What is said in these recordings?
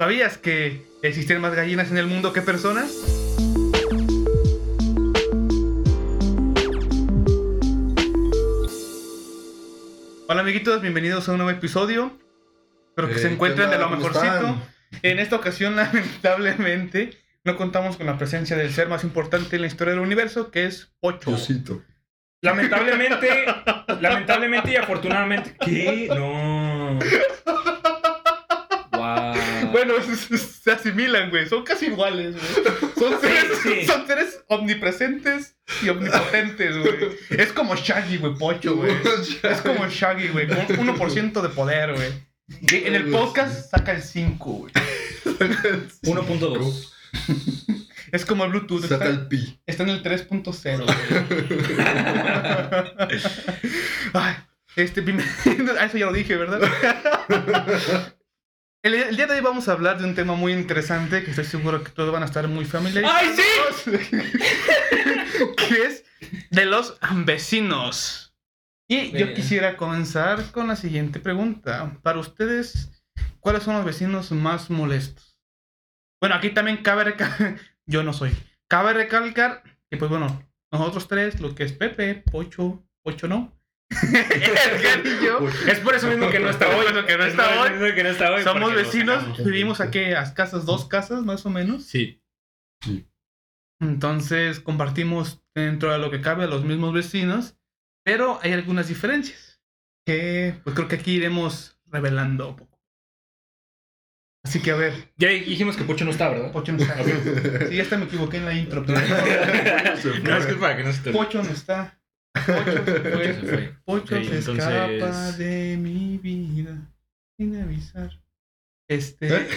¿Sabías que existen más gallinas en el mundo que personas? Hola amiguitos, bienvenidos a un nuevo episodio. Espero que Eh, se encuentren ¿qué de lo mejorcito. están? En esta ocasión, lamentablemente, no contamos con la presencia del ser más importante en la historia del universo, que es Pocho. Diosito. Lamentablemente, lamentablemente y afortunadamente. ¿Qué? No. Bueno, se asimilan, güey. Son casi iguales, güey. Son seres, sí. son seres omnipresentes y omnipotentes, güey. Es como Shaggy, güey, Pocho, güey. Es como Shaggy, güey. Con 1% de poder, güey. En el podcast saca el 5, güey. 1.2. Es como el Bluetooth. Saca Está, el pi. está en el 3.0, güey. Ay, este, ah, eso ya lo dije, ¿verdad? El, el día de hoy vamos a hablar de un tema muy interesante que estoy seguro que todos van a estar muy familiarizados. ¡Ay, sí! que es de los vecinos. Y yo Bien. quisiera comenzar con la siguiente pregunta. Para ustedes, ¿cuáles son los vecinos más molestos? Bueno, aquí también cabe recalcar, yo no soy. Cabe recalcar que, pues bueno, nosotros tres, lo que es Pepe, Pocho, Pocho no. Edgar y yo. Es por eso mismo que no está hoy. Es por eso que no Es está por eso hoy. mismo que no está hoy, Somos vecinos, vivimos aquí a casas, dos casas más o menos. Sí. Entonces compartimos dentro de lo que cabe a los mismos vecinos, pero hay algunas diferencias que pues creo que aquí iremos revelando un poco. Así que a ver, Ya dijimos que Pocho no está, ¿verdad? Pocho no está. Sí, ya hasta me equivoqué en la intro. pero- No, es que es para que no se te Pocho no está. Pocho se Pocho se fue. fue. Pocho Ok, se entonces- escapa de mi vida sin avisar. Este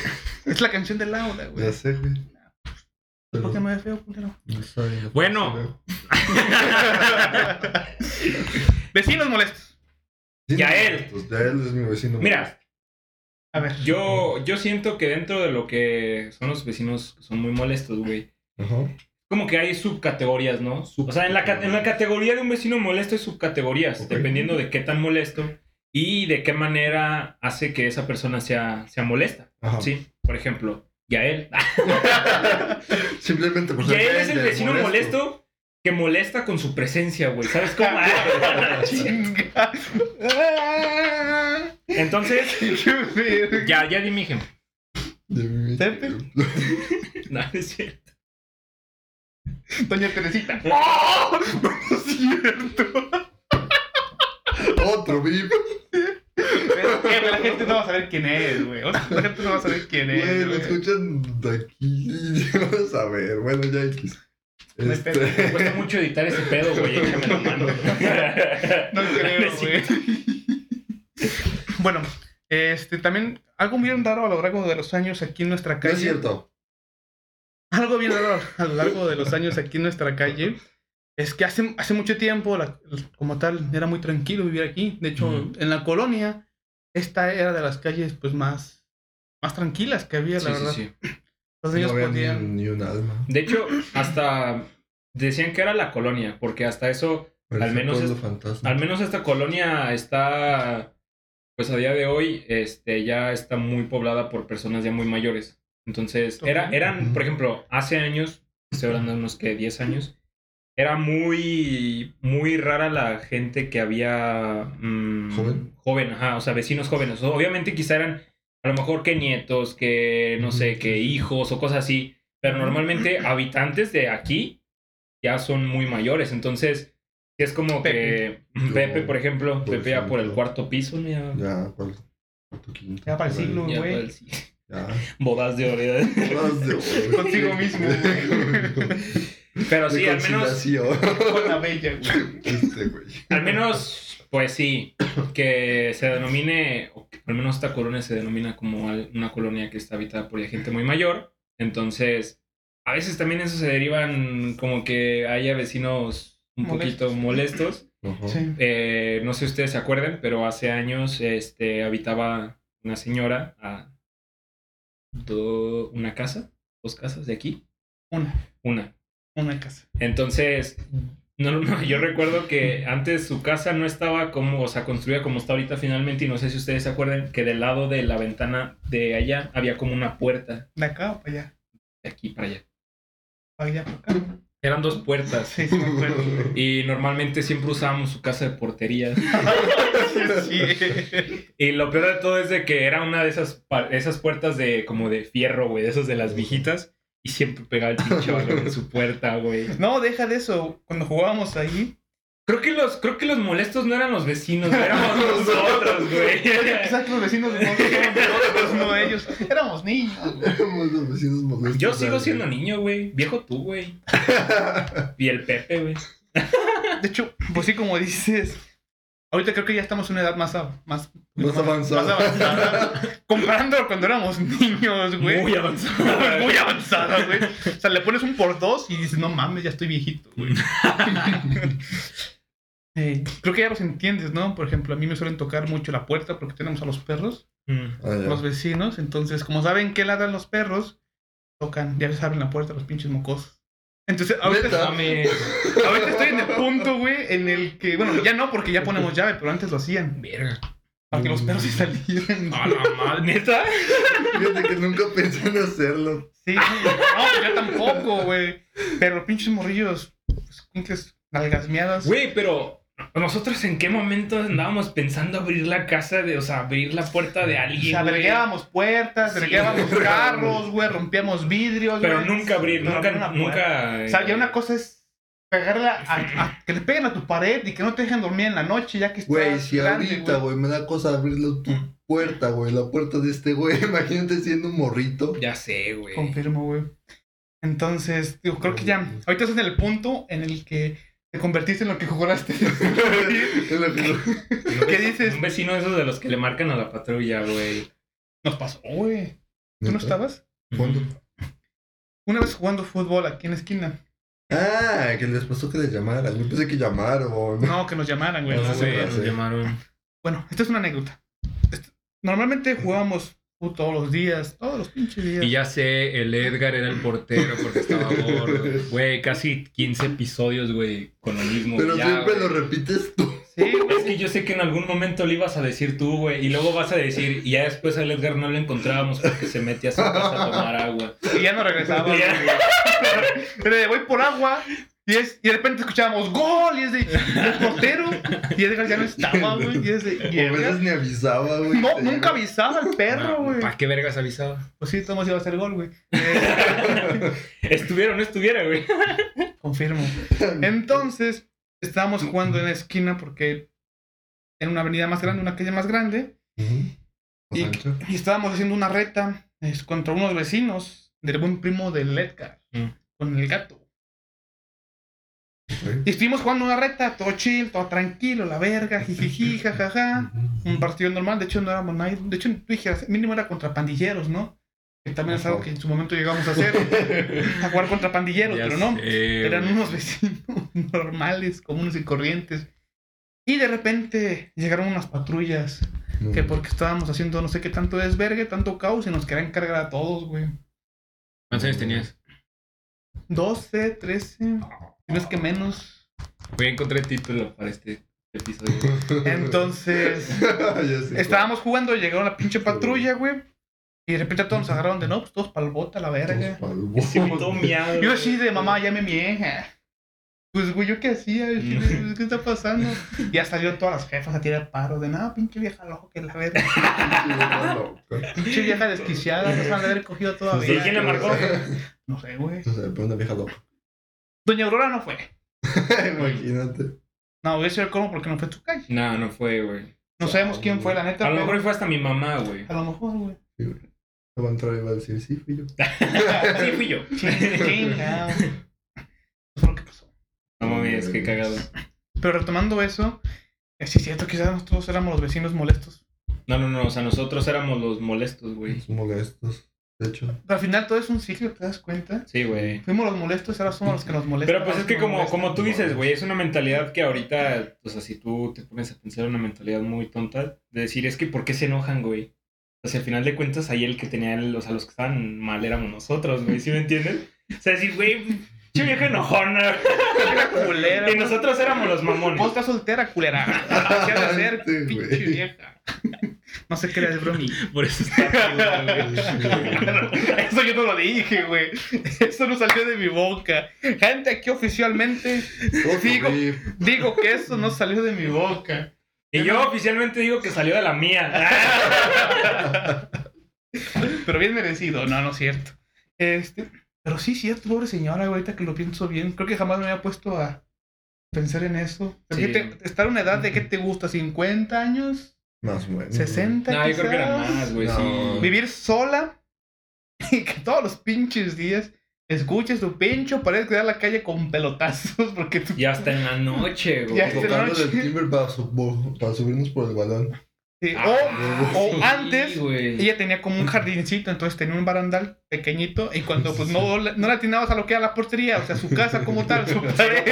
es la canción de Laura, güey. Ya sé, güey. ¿Por qué me ve feo, culero? No no Bueno. Vecinos molestos. Sí, Yael. Pues Yael es mi vecino. Mira, A ver. yo, yo siento que dentro de lo que son los vecinos son muy molestos, güey. Ajá. Como que hay subcategorías, ¿no? O sea, en la, en la categoría de un vecino molesto hay subcategorías, dependiendo de qué tan molesto y de qué manera hace que esa persona sea, sea molesta. Ajá. Sí, por ejemplo, Yael. Simplemente por Yael es el vecino molesto. que molesta con su presencia, güey. ¿Sabes cómo? Chinga. Entonces, ya, ya di mi ejemplo. No es cierto. Doña Teresita. ¡Oh! No es cierto. Otro VIP. Eh, La gente no va a saber quién es, güey. O sea, La gente no va a saber quién es. Güey, lo escuchan de aquí. Vamos a ver. Bueno, ya X. Me Este... Me cuesta mucho editar ese pedo, güey. Échame la mano. No creo, güey. Bueno, este también algo bien raro a lo largo de los años aquí en nuestra No calle. es cierto. Algo bien raro a lo largo de los años aquí en nuestra calle es que hace, hace mucho tiempo, la- como tal, era muy tranquilo vivir aquí. De hecho, Ujú. en la colonia, esta era de las calles pues más, más tranquilas que había, Sí, la sí, verdad. sí. Los No niños había podían... ni, ni un alma. De hecho, hasta decían que era la colonia, porque hasta eso, Parece Al menos es- al menos esta colonia está, pues a día de hoy, este, ya está muy poblada por personas ya muy mayores. Entonces, era, eran, por ejemplo, hace años, estoy hablando de unos que 10 años, era muy, muy rara la gente que había... mm, ¿Joven? Joven, ajá, o sea, vecinos jóvenes. Obviamente quizá eran a lo mejor que nietos, que no sé, que hijos o cosas así, pero normalmente habitantes de aquí ya son muy mayores, entonces es como Pepe. que Yo, Pepe, por ejemplo, por Pepe ya por el cuarto piso, ¿no? ya, Ya, ¿cuál? Cuarto, quinto, Ya para el por siglo. güey. Bodas de oro. Bodas de oro. Consigo mismo. Pero sí, al menos. Con la bella, güey. Este, güey. al menos, pues sí, que se denomine, o que al menos esta colonia se denomina como una colonia que está habitada por gente muy mayor. Entonces, a veces también eso se derivan como que haya vecinos un Molestos. poquito molestos. Sí. Eh, no sé si ustedes se acuerdan, pero hace años este, habitaba una señora a do- una casa, dos casas de aquí, Una. una. Una casa. Entonces, No, no, no, yo recuerdo que antes su casa no estaba como, o sea, construida como está ahorita finalmente, y no sé si ustedes se acuerdan que del lado de la ventana de allá había como una puerta, De acá o para allá. de aquí para allá. Para allá, para acá. Eran dos puertas. Sí, sí, me acuerdo. Y normalmente siempre usábamos su casa de portería. sí. Y lo peor de todo es de que era una de esas, esas puertas de como de fierro, güey, de esas de las viejitas. Y siempre pegaba el pinche balón en su puerta, güey. No, deja de eso. Cuando jugábamos ahí. Creo que los, creo que los molestos no eran los vecinos, éramos nosotros, güey. Quizás los vecinos de nosotros eran nosotros, no ellos. Éramos niños. Éramos los vecinos molestos. Yo sigo siendo niño, güey. Viejo tú, güey. Y el Pepe, güey. De hecho, pues sí, como dices. Ahorita creo que ya estamos en una edad más, a- más, Más avanzada. más avanzada. Comparándolo cuando éramos niños, güey. Muy avanzado. Muy avanzada, güey. O sea, le pones un por dos y dices, no mames, ya estoy viejito, güey. Eh, creo que ya los entiendes, ¿no? Por ejemplo, a mí me suelen tocar mucho la puerta porque tenemos a los perros, Mm. Ah, los vecinos. Entonces, como saben que ladran los perros, tocan, ya les abren la puerta los pinches mocosos. Entonces, ahorita, ahorita estoy en el punto, güey, en el que, bueno, ya no porque ya ponemos llave, pero antes lo hacían. Verga. Para que los perros se salieran. A la madre, neta. Fíjate que nunca pensé en hacerlo. Sí, no, pues yo tampoco, güey. Pero los pinches morrillos, pues, pinches nalgasmeadas. Güey, pero nosotros en qué momento andábamos pensando abrir la casa de, o sea, abrir la puerta de O alguien. sea, güey? vergueábamos puertas, Sí, vergueábamos carros, güey, rompíamos vidrios. Pero nunca abrir, nunca, nunca. O sea, ya una cosa es pegarle a, a- a- que le peguen a tu pared y que no te dejen dormir en la noche ya que estás Güey, si grande, ahorita, güey, me da cosa abrirle tu puerta, güey, la puerta de este güey. Imagínate siendo un morrito. Ya sé, güey. Confirmo, güey. Entonces, digo, creo que ya, ahorita estás en el punto en el que te convertiste en lo que jugaste. Es lo que- Un ¿Qué dices? Un vecino de esos de los que le marcan a la patrulla, güey. Nos pasó, güey. ¿Tú no estabas? ¿Cuándo? Una vez jugando fútbol aquí en la esquina. Ah, que les pasó que les llamaran. Yo pensé que llamaron. No, que nos llamaran, güey. No, güey, nos llamaron. Bueno, esta es una anécdota. Normalmente jugábamos fútbol todos los días, todos los pinches días. Y ya sé, el Edgar era el portero porque estaba gordo. Güey, casi 15 episodios, güey, con lo mismo. Pero ya, siempre lo repites tú. Sí, Es que yo sé que en algún momento lo ibas a decir tú, güey, y luego vas a decir, y ya después al Edgar no lo encontrábamos porque se metía a su casa a tomar agua. Y ya no regresaba. Ya. Pero de voy por agua. Y, es, y de repente escuchábamos gol. Y es de el portero. Y Edgar ya no estaba, güey. Y es de. y a Edgar- veces ni avisaba, güey. No, nunca avisaba al perro, güey. ¿Para qué vergas avisaba? Pues sí, todos iba a hacer gol, güey. Estuviera o no estuviera, güey. confirmo. Entonces, estábamos jugando en la esquina porque en una avenida más grande, una calle más grande. Y, estábamos haciendo una reta es, contra unos vecinos del buen primo del Edgar, Mm. con el gato. Y estuvimos jugando una reta, todo chill, todo tranquilo, la verga, jijiji, jajaja. Un partido normal, de hecho no éramos nadie. De hecho, tú dijeras, mínimo era contra pandilleros, ¿no? Que también es algo que en su momento llegamos a hacer, a jugar contra pandilleros, Ya pero no. sé, Eran unos vecinos normales, comunes y corrientes. Y de repente llegaron unas patrullas No. que porque estábamos haciendo no sé qué tanto desvergue, tanto caos y nos querían cargar a todos, güey. ¿Cuántos años tenías? 12, 13, si no es que menos. Voy a encontrar el título para este episodio. Entonces, sé. estábamos jugando, llegaron la pinche patrulla, güey. Y de repente a todos nos agarraron de no, pues todos pa'l bota, la verga. Todo miado. Yo así de mamá, ya me mié. Pues, güey, ¿yo qué hacía? ¿Qué está pasando? Y ya salieron todas las jefas a tirar paro de nada, pinche vieja loco que la verga. Pinche vieja desquiciada, no se van a haber cogido todavía. Sí, ¿quién le marcó? No sé, güey. O sea, pero una vieja loca. Doña Aurora no fue. Imagínate. No, voy a decir cómo porque no fue tu calle. No, no fue, güey. No sabemos quién fue, la neta. A lo pero- mejor fue hasta mi mamá, güey. A lo mejor, güey. Sí, güey. No va a entrar y va a decir, sí, fui yo. Sí, fui yo. Ching- Chingado. Eso fue lo que pasó. No mames, qué cagado. Pero retomando eso, eh, sí es cierto quizás nosotros éramos los vecinos molestos. No, no, no. O sea, nosotros éramos los molestos, güey. Son molestos. De hecho. Pero al final todo es un ciclo, ¿te das cuenta? Sí, güey. Fuimos los molestos, ahora somos los que nos molestan. Pero pues es que como, como tú dices, güey, es una mentalidad que ahorita, o sea, si tú te pones a pensar una mentalidad muy tonta, de decir, es que ¿por qué se enojan, güey? O sea, al final de cuentas, ahí el que tenía, el- o sea, los que estaban mal éramos nosotros, güey, ¿sí me entiendes? O sea, decir, güey, Che vieja enojona. Culera. Y nosotros éramos los mamones. Vos estás soltera, culera. Así ha de ser, Sí, pinche vieja. No se crea, es bromi. Por eso está. Eso yo no lo dije, güey. Eso no salió de mi boca. Gente, aquí oficialmente digo, digo que eso no salió de mi boca. Y yo oficialmente digo que salió de la mía. Pero bien merecido. No, no es cierto. Este, pero sí, cierto, pobre señora, güey, ahorita que lo pienso bien. Creo que jamás me había puesto a pensar en eso. Sí. Estar en una edad de qué te gusta, 50 años, Más o menos. 60 No, yo creo que era quizás? más, güey, No. sí. Vivir sola y que todos los pinches días escuches tu pincho, parece que da la calle con pelotazos porque tú... Y hasta en la noche, güey. Tocando noche. el timbre para, su- para subirnos por el balón. Sí, Ah, o, o sí, antes güey. ella tenía como un jardincito, entonces tenía un barandal pequeñito y cuando pues no, no le atinabas a lo que era la portería, o sea, su casa como tal, su pared,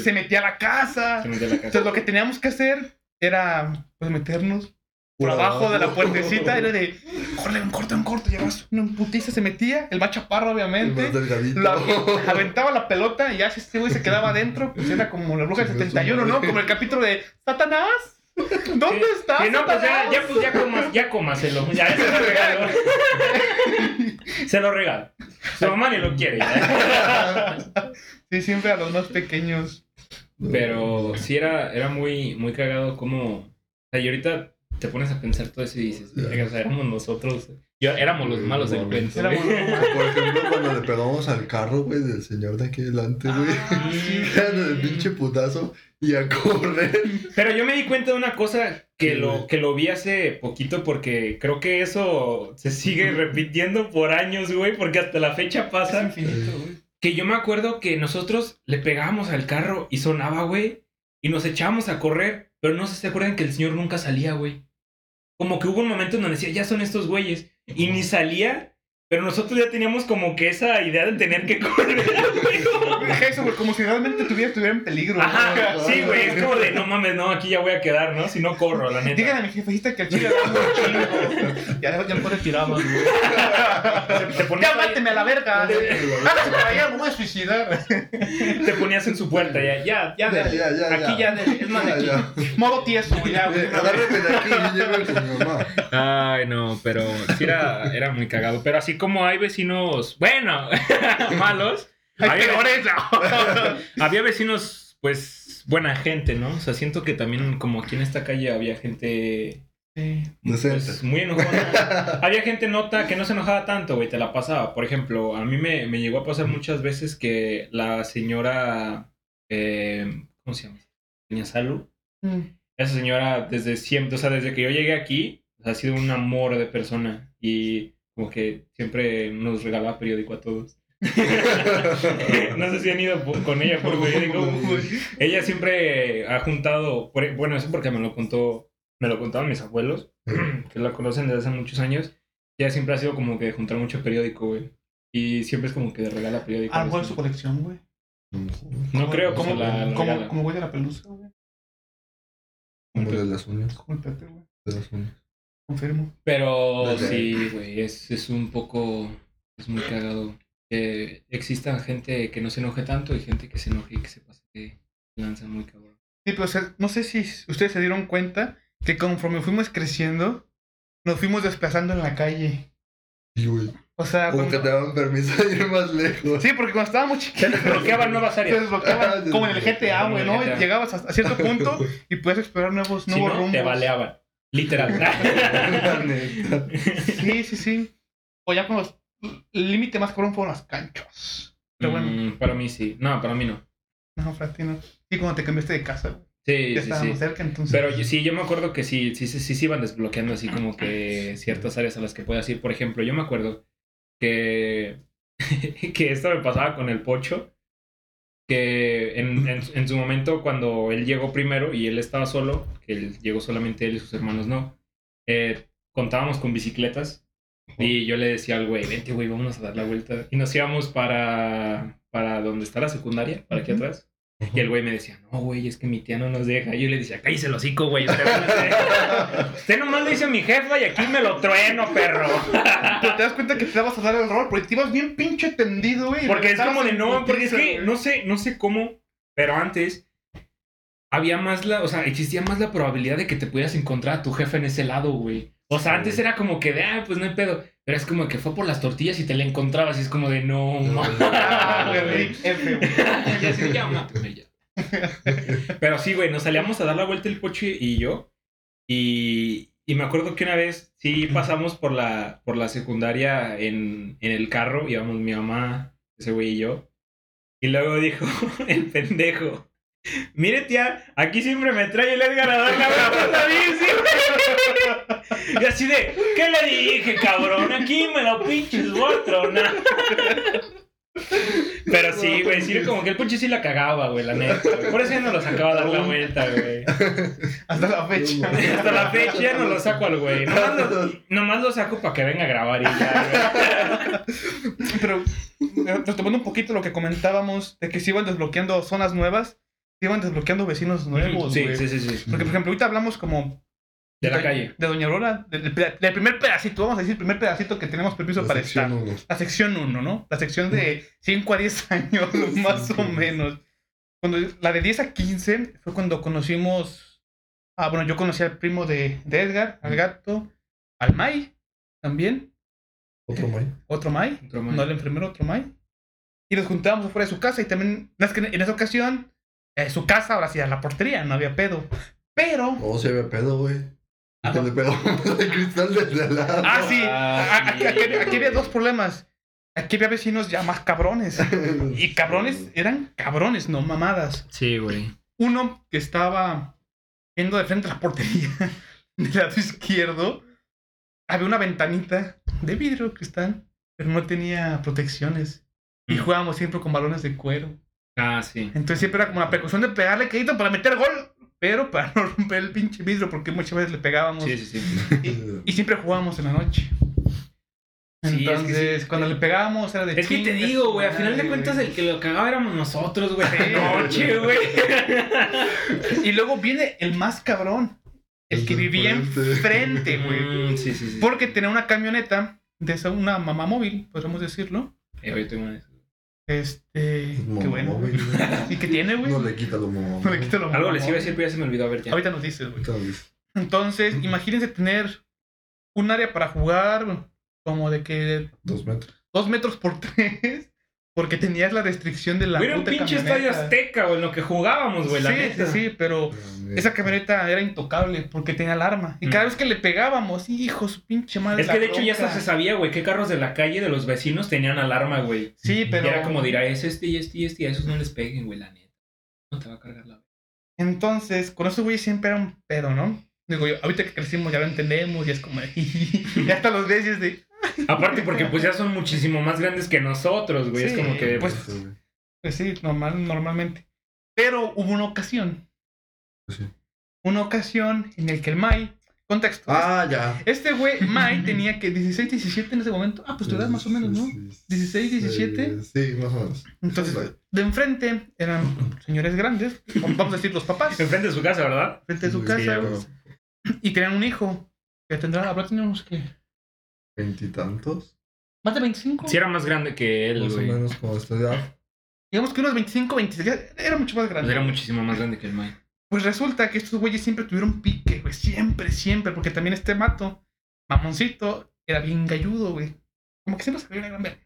se metía a la casa. se metió a la casa. Entonces lo que teníamos que hacer era pues meternos por abajo de la puertecita, era de, corre, un corto, un corto, llevas una putiza, se metía, el más chaparro El obviamente. más delgadito. La, aventaba la pelota y ya si este güey se quedaba adentro, pues era como la bruja del Sí, 71, ¿no? Como el capítulo de Satanás. ¿Dónde Sí. estás? Sí, no, pues ya, ya, pues ya, comas, ya cómaselo. Ya, se lo regalo. se lo regalo. Su mamá ni lo quiere. ya. Sí, siempre a los más pequeños. Pero sí era, era muy, muy cagado como... O sea, y ahorita te pones a pensar todo eso y dices, "Verga, o sea, éramos nosotros. Yo, éramos los malos del cuento. Por ejemplo, cuando le pegamos al carro, güey, del señor de aquí adelante, güey. Ah, sí. El pinche putazo y a correr. Pero yo me di cuenta de una cosa que Sí, lo, güey. que lo vi hace poquito porque creo que eso se sigue repitiendo por años, güey, porque hasta la fecha Es pasa. infinito, güey. Que yo me acuerdo que nosotros le pegábamos al carro y sonaba, güey, y nos echábamos a correr, pero no sé si se acuerdan que el señor nunca salía, güey. Como que hubo un momento en donde decía, ya son estos güeyes, y ni salía, pero nosotros ya teníamos como que esa idea de tener que correr. güey. Eso, güey, como si realmente tuviera, estuviera en peligro. ¿no? Ajá, sí, güey, es como de, no mames, no, aquí ya voy a quedar, ¿no? Si no corro, la neta. Díganle a mi jefecita que el chile da un chingo. Ya, ya tiramos, güey. Te, ponías Ya máteme a la verga. Hágase para allá, me voy a suicidar. te ponías en su puerta, ya, ya, ya, Ya, de- ya, ya, aquí ya, de- es más de aquí. Ya, ya. Modo tieso, güey, ya, güey. Eh, Agárreme de aquí y llévame con mi mamá. Ay, no, pero sí era, era muy cagado. Pero así como hay vecinos, bueno, malos, había, peores, no. había vecinos, pues, buena gente, ¿no? O sea, siento que también como aquí en esta calle había gente Sí. pues, muy enojona. había gente nota que no se enojaba tanto, güey, te la pasaba. Por ejemplo, a mí me, me llegó a pasar muchas veces que la señora, eh, ¿cómo se llama? Doña Salud. Mm. Esa señora, desde siempre, o sea, desde que yo llegué aquí, ha sido un amor de persona. Y como que siempre nos regalaba periódico a todos. no sé si han ido con ella por periódico. Ella siempre ha juntado, por- bueno, eso porque me lo contó, me lo contaban mis abuelos, que la conocen desde hace muchos años. Ella siempre ha sido como que de juntar mucho periódico, güey. Y siempre es como que regala periódico. A lo mejor es su colección, güey. No creo Como, la, como güey de la pelusa, güey. Como de las uñas. Como el güey. De las uñas. Confirmo. Pero Desde- sí, güey, es, es un poco, es muy cagado que exista gente que no se enoje tanto y gente que se enoje y que se pase que lanza muy cabrón. Sí, pero o sea, no sé si ustedes se dieron cuenta que conforme fuimos creciendo, nos fuimos desplazando en la calle. Sí, güey. O sea, Como que cuando- te daban permiso de ir más lejos. sí, porque cuando estábamos Se chiquitos, desbloqueaban nuevas se áreas. desbloqueaban como en el GTA, güey, ¿no? Llegabas hasta cierto punto y puedes explorar nuevos, Si nuevos no, rumbos. te baleaban. Literal. Sí, sí, sí. O ya cuando el límite más cabrón fueron las canchas. Pero bueno, Mm, para mí sí. No, para mí no. no, Frati, no. Sí, cuando te cambiaste de casa, güey. Sí, Ya sí, estábamos sí. cerca, entonces. Pero yo- sí, yo me acuerdo que sí, sí, sí, sí, se iban desbloqueando así como que ciertas áreas a las que puedas ir. Por ejemplo, yo me acuerdo que, que esto me pasaba con el pocho. Que en, en, en su momento, cuando él llegó primero y él estaba solo, que él llegó solamente él y sus hermanos no, eh, contábamos con bicicletas. Y yo le decía al güey, vente, güey, vamos a dar la vuelta. Y nos íbamos para, para donde está la secundaria, para aquí atrás. Y el güey me decía, no, güey, es que mi tía no nos deja. Y yo le decía, cállese el hocico, güey. Usted, no. Usted nomás lo dice a mi jefa y aquí me lo trueno, perro. Pero te das cuenta que te vas a dar el rol porque te ibas bien pinche tendido, güey. Porque es como de no, porque es que no sé, no sé cómo, pero antes había más la, o sea, existía más la probabilidad de que te pudieras encontrar a tu jefe en ese lado, güey. O sea, Sí. antes era como que de, ah, pues no hay pedo. Pero es como que fue por las tortillas y te la encontrabas y es como de, no, mames, ya. Pero sí, güey, nos salíamos a dar la vuelta el coche y yo. Y, y me acuerdo que una vez sí pasamos por la, por la secundaria en, en el carro, íbamos mi mamá, ese güey y yo. Y luego dijo el pendejo. Mire, tía, aquí siempre me trae el Edgar a dar la vuelta en la bici". Y así de, ¿qué le dije, cabrón? Aquí me lo pinches voy a tronar. Pero sí, güey, sí, como que el punche sí la cagaba, güey, la neta. güey. Por eso ya no lo sacaba a dar la vuelta, güey. Hasta la fecha. Hasta la fecha ya no lo saco al güey. Nomás lo, nomás lo saco para que venga a grabar y ya, Pero eh, retomando un poquito lo que comentábamos de que se iban desbloqueando zonas nuevas, se iban desbloqueando vecinos güey. nuevos, Sí, güey. sí, sí, sí. Porque, por ejemplo, ahorita hablamos como... De la calle. De Doña Aurora, del, primer pedacito, vamos a decir, el primer pedacito que tenemos permiso La para estar. uno. La sección 1, ¿no? La sección de 5 a 10 años, más o menos. Cuando, la de 10 a 15 fue cuando conocimos. Ah, bueno, yo conocí al primo de, de Edgar, al gato, al Mai también, Otro May. otro Mai, Otro Mai. no el enfermero, otro Mai. Y nos juntábamos afuera de su casa y también, no, en esa ocasión, eh, su casa ahora sí era la portería, no había pedo. Pero. Oh, se ve pedo, güey. Ah, Que le el cristal desde al lado. Ah, sí. Ah, a- Aquí, aquí- aquí había dos problemas. Aquí había vecinos ya más cabrones. Y cabrones eran cabrones, no mamadas. Sí, güey. Uno que estaba viendo de frente a la portería del lado izquierdo. Había una ventanita de vidrio cristal, pero no tenía protecciones. Y Mm. jugábamos siempre con balones de cuero. Ah, sí. Entonces siempre era como la precaución de pegarle quedito para meter gol, pero para no romper el pinche vidrio, porque muchas veces le pegábamos. Sí, sí, sí. Y siempre jugábamos en la noche. Sí, es que Entonces, sí. cuando le pegábamos era de Es que te digo, güey, a madre, final de cuentas el que lo cagaba éramos nosotros, güey. De noche, güey. Y luego viene el más cabrón. El El que vivía enfrente. güey. Mm, sí, sí, sí. Porque tenía una camioneta de esa, una mamá móvil, podríamos decirlo. Eh, güey, tengo una de esas. Este. Qué bueno. móvil. ¿Y qué tiene, güey? No le quita lo. No le quita lo Algo mamá les iba a decir, pero ya se me olvidó. A ver, ya. Ahorita nos dices, güey. Entonces, imagínense tener un área para jugar como de que Dos metros. dos metros por tres. Porque tenías la restricción de la Güey, era un pinche camioneta. estadio azteca, güey, en lo que jugábamos, güey, la sí, neta. sí, sí, pero esa camioneta era intocable porque tenía alarma. Y cada Mm. vez que le pegábamos, hijo, su pinche madre. Es la que de hecho ya se sabía, güey, qué carros de la calle de los vecinos tenían alarma, güey. Sí, pero. Y era como dirá, es este y este y este, y a esos no les peguen, güey, la neta. No te va a cargar la Entonces, con esos güeyes siempre era un pedo, ¿no? Digo, yo, ahorita que crecimos ya lo entendemos y es como. y hasta los ves y es de. Aparte porque pues ya son muchísimo más grandes que nosotros, güey. es como que... pues- Pues sí, normal, normalmente. Pero hubo una ocasión. Pues sí. Una ocasión en el que el Mai. Contexto. Ah, ya. Este güey, Mai, tenía que 16, 17 en ese momento. Ah, pues tu edad más o menos, ¿no? 16, 17. Eh, Sí, más o menos. Entonces, de enfrente eran señores grandes, vamos a decir los papás, Enfrente de su casa, ¿verdad? enfrente de su Sí, casa, y tenían un hijo que tendrá, habrá tenido unos que, Veintitantos. más de 25, Sí era más grande que él, Más o güey. menos como esta edad. digamos que unos 25, 26, ya era mucho más Pues grande. era muchísimo más grande que el Mike. Pues resulta que estos güeyes siempre tuvieron pique, güey, siempre, siempre, porque también este mato, mamoncito, era bien galludo, güey. Como que siempre se veía una gran verga.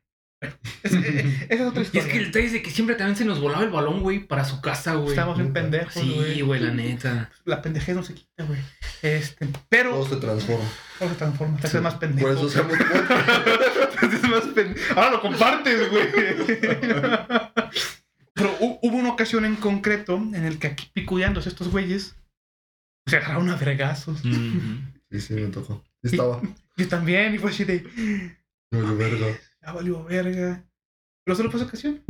Bueno, es- eh, esa es otra Y historia. es que el detalle es de que siempre también se nos volaba el balón, güey, para su casa, güey. Estábamos bien Neta. pendejos, Sí, güey, la neta. La pendejez no se quita, güey. Este, pero Todo se transforma. todo se transforma, te Sí, haces más pendejo. Por eso somos Te haces más pen- Ahora lo compartes, güey. Pero hu- hubo una ocasión en concreto en el que aquí picudeándose estos güeyes se agarraron a vergazos. Ujú. Sí, sí, me tocó. Estaba. Yo también, y fue así de, Muy verga. Ya valió verga. Pero solo fue esa ocasión.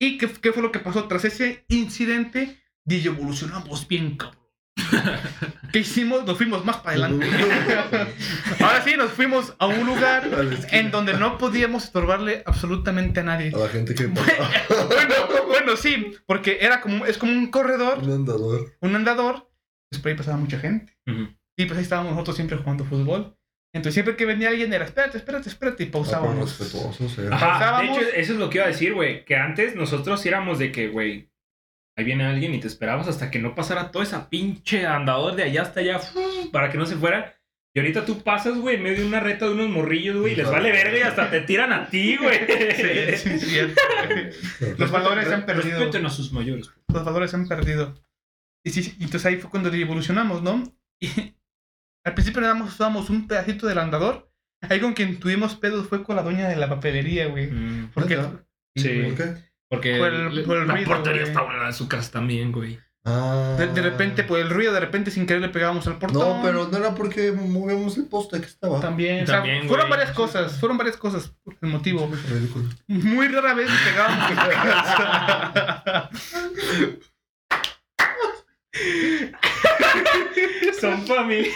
¿Y qué, qué fue lo que pasó? Tras ese incidente, DJ evolucionamos bien, cabrón. ¿Qué hicimos? Nos fuimos más para adelante. Ahora sí, nos fuimos a un lugar A en donde no podíamos estorbarle absolutamente a nadie. A la gente que. Bueno, bueno, sí, porque era como, es como un corredor, Un andador. un andador, pues por ahí pasaba mucha gente. Ujú. Y pues ahí estábamos nosotros siempre jugando fútbol. Entonces siempre que venía alguien era, espérate, espérate, espérate, y Ah, pausábamos. respetuosos, eh. Ajá, de Pausábamos. hecho, eso es lo que iba a decir, güey. Que antes nosotros éramos de que, güey, ahí viene alguien y te esperabas hasta que no pasara toda esa pinche andador de allá hasta allá para que no se fuera. Y ahorita tú pasas, güey, en medio de una reta de unos morrillos, güey, y les vale verga y hasta te tiran a ti, güey. Sí, sí, cierto. Los valores se han perdido. Respeten a sus mayores. Los valores se han perdido. Y sí, entonces ahí fue cuando evolucionamos, ¿no? Y al principio nada más usábamos un pedacito del andador. Ahí con quien tuvimos pedos fue con la dueña de la papelería, güey. Mm, Porque. Sí. ¿Por qué? Porque Por el- por el la ruido, portería güey. estaba en la de su casa también, güey. Ah. de, de repente, por el ruido, de repente sin querer le pegábamos al portón. No, pero no era porque movíamos el poste que estaba. También, o sea, También, fueron güey. varias cosas, fueron varias cosas el motivo. Ridículo. Muy rara vez le pegábamos. Son familia.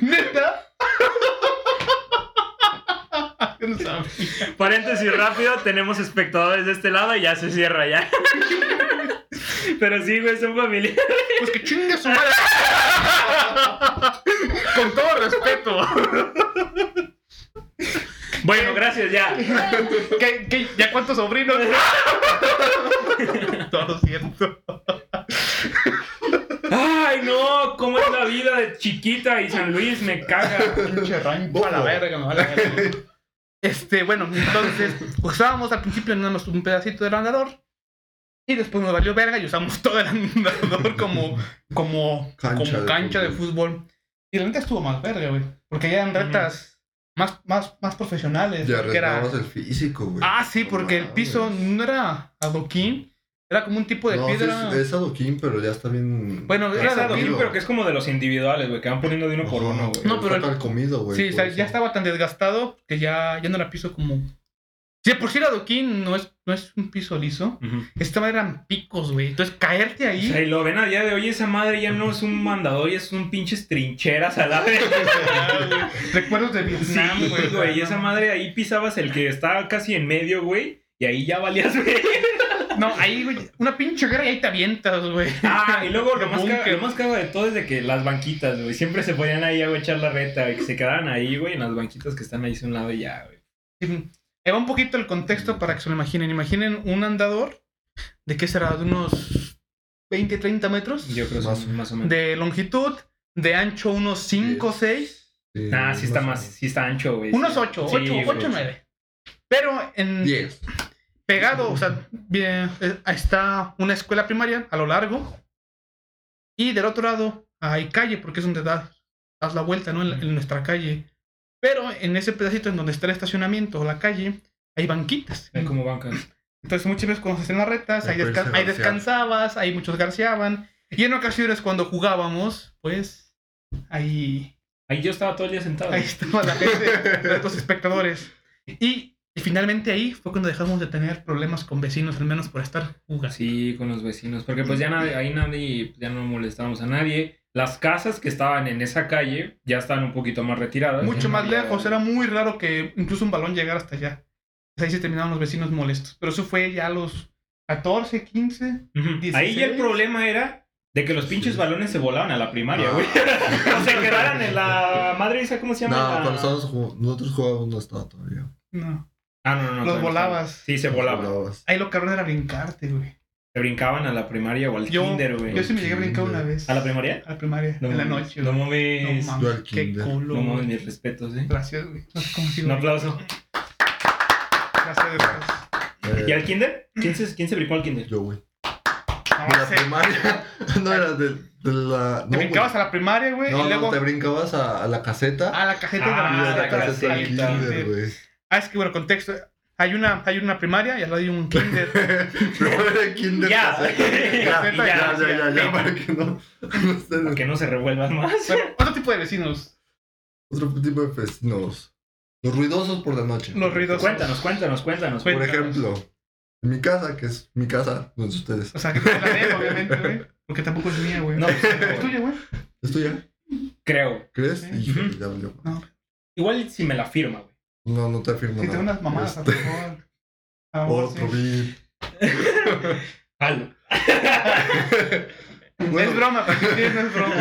¿Neta? Paréntesis rápido, tenemos espectadores de este lado y ya se cierra ya. Pero sí, güey, son familia. Pues que chingue su madre. Con todo respeto. Bueno, gracias, ya. ¿Qué, qué, ya cuántos sobrinos? todo cierto. Ay, no, cómo es la vida de chiquita y San Luis, me caga. Pinche rancho a la verga, me vale verga. Este, bueno, entonces usábamos al principio nada más un pedacito del andador. Y después nos valió verga y usamos todo el andador como, como, Cancha como de cancha de fútbol. fútbol. Y la neta estuvo más verga, güey. Porque ya eran retas más, más, más profesionales. Ya era... el físico, güey. Ah, sí, porque el piso no era adoquín. Era como un tipo de No, piedra. es, es adoquín, pero ya está bien. Bueno, era Es de adoquín, comido. pero que es como de los individuales, güey, que van poniendo de uno por Ajá. uno, güey. No, pero Está el- comido, güey. Sí, o sea, ya estaba tan desgastado que ya, ya no la piso como. Sí, de por sí el adoquín no es, no es un piso liso. Ujú. Esta madre eran picos, güey. Entonces, caerte O ahí. sea, y lo ven a día de hoy, esa madre ya no es un mandador, ya son pinches trincheras a la vez. Recuerdos de Vietnam, Sí, güey. güey, y esa madre ahí pisabas el que estaba casi en medio, güey, y ahí ya valías, güey. No, ahí, güey. Una pinche guerra y ahí te avientas, güey. Ah, y luego De lo más, cago, lo más cago de todo es de que las banquitas, güey, siempre se ponían ahí a echar la reta, y que se quedaran ahí, güey, en las banquitas que están ahí a un lado y ya, güey. Sí, Ahí va un poquito el contexto para que se lo imaginen. Imaginen un andador de qué será, de unos 20, 30 metros Yo creo que Más- son más o menos. de longitud, de ancho unos 5 o 6, Sí, Ah, sí está más, sí está ancho, güey. unos sí. 8, Sí, 8, güey. 8, 9. Pero en Diez. Pegado, o sea, bien, eh, está una escuela primaria a lo largo y del otro lado hay calle porque es donde das, das la vuelta, ¿no? En, la- en nuestra calle. Pero en ese pedacito en donde está el estacionamiento o la calle hay banquitas. Hay como bancas. Entonces muchas veces cuando se hacen las retas, ahí, desca- ahí descansabas, ahí muchos garceaban. Y en ocasiones cuando jugábamos, pues ahí, Ahí yo estaba todo el día sentado. ahí estaba la gente, los espectadores. Y, y finalmente ahí fue cuando dejamos de tener problemas con vecinos, al menos por estar jugando. Sí, con los vecinos. Porque pues ya nadie, ahí nadie, ya no molestábamos a nadie. Las casas que estaban en esa calle ya estaban un poquito más retiradas. Mucho no más había- lejos, era muy raro que incluso un balón llegara hasta allá. Ahí se terminaron los vecinos molestos. Pero eso fue ya a los 14, 15. Ujú. Ahí ya el 16. problema era de que los pinches Sí. balones se volaban a la primaria, Ah. güey. o se quedaran en la madre esa, ¿cómo se No, llama? La- cuando nosotros jugábamos no estaba todavía. No. Ah, no, no, no. Los volabas. Sí, se volaban. Ahí lo cabrón era brincarte, güey. Se brincaban a la primaria o al Yo, kinder, güey. yo sí me llegué a brincar una vez. ¿A la primaria? A la primaria. No en la noche. No mames. No Yo al mames. Qué kinder. culo. No mames, mis respetos, eh. Gracias, güey. No sé cómo sigo. Un aplauso. Gracias. Eh, ¿Y al kinder? ¿Quién se, quién se brincó al kinder? Yo, güey. No, De la sé. primaria. No era de, de la. Te No, brincabas güey. a la primaria, güey. No, y luego no, te brincabas a, a la caseta. a la cajeta de Ah, de la la la caseta caseta. al kinder, güey. Ah, es que bueno, contexto. Hay una, hay una primaria y al lado hay un kinder. Primero era kinder. Ya. Ya, Ya, ya, ya, ya, ya, ya. para que no. no estén- Para que no se revuelvan más. Bueno, otro tipo de vecinos. Otro tipo de vecinos. Los ruidosos por la noche. Los ruidosos. Cuéntanos, cuéntanos, cuéntanos. Por Cuéntanos. ejemplo, en mi casa, que es mi casa, no es ustedes. O sea, que te la dejo, obviamente, güey. Porque tampoco es mía, güey. No, es tuya, güey. ¿Es tuya? creo. ¿Crees? Sí. Híjole, Ujú. ya valió. No, Igual si me la firma, güey. No, no te afirmo si te nada. unas mamadas, Este, lo mejor. A lo mejor Otro sí. beat. Jalo. Bueno, Es broma, para sí, no es broma.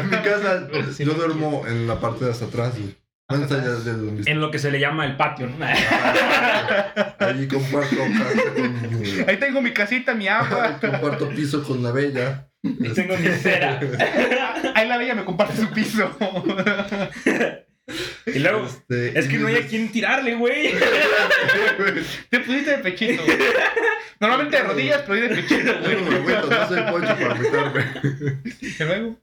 En mi casa, yo duermo en la parte de hasta atrás, güey. ¿Dónde está ya de donde En lo que se le llama el patio, ¿no? Allí comparto casa con. Ahí tengo mi casita, mi agua. comparto piso con la bella. Y tengo mi cera. Ahí la bella me comparte su piso. Y luego, Este, es que no hay a quien tirarle, güey. Te pusiste de pechito. güey. Normalmente de rodillas, pero hoy de pechito, Güey, güey. güey, no soy poncho para meterme. Y luego,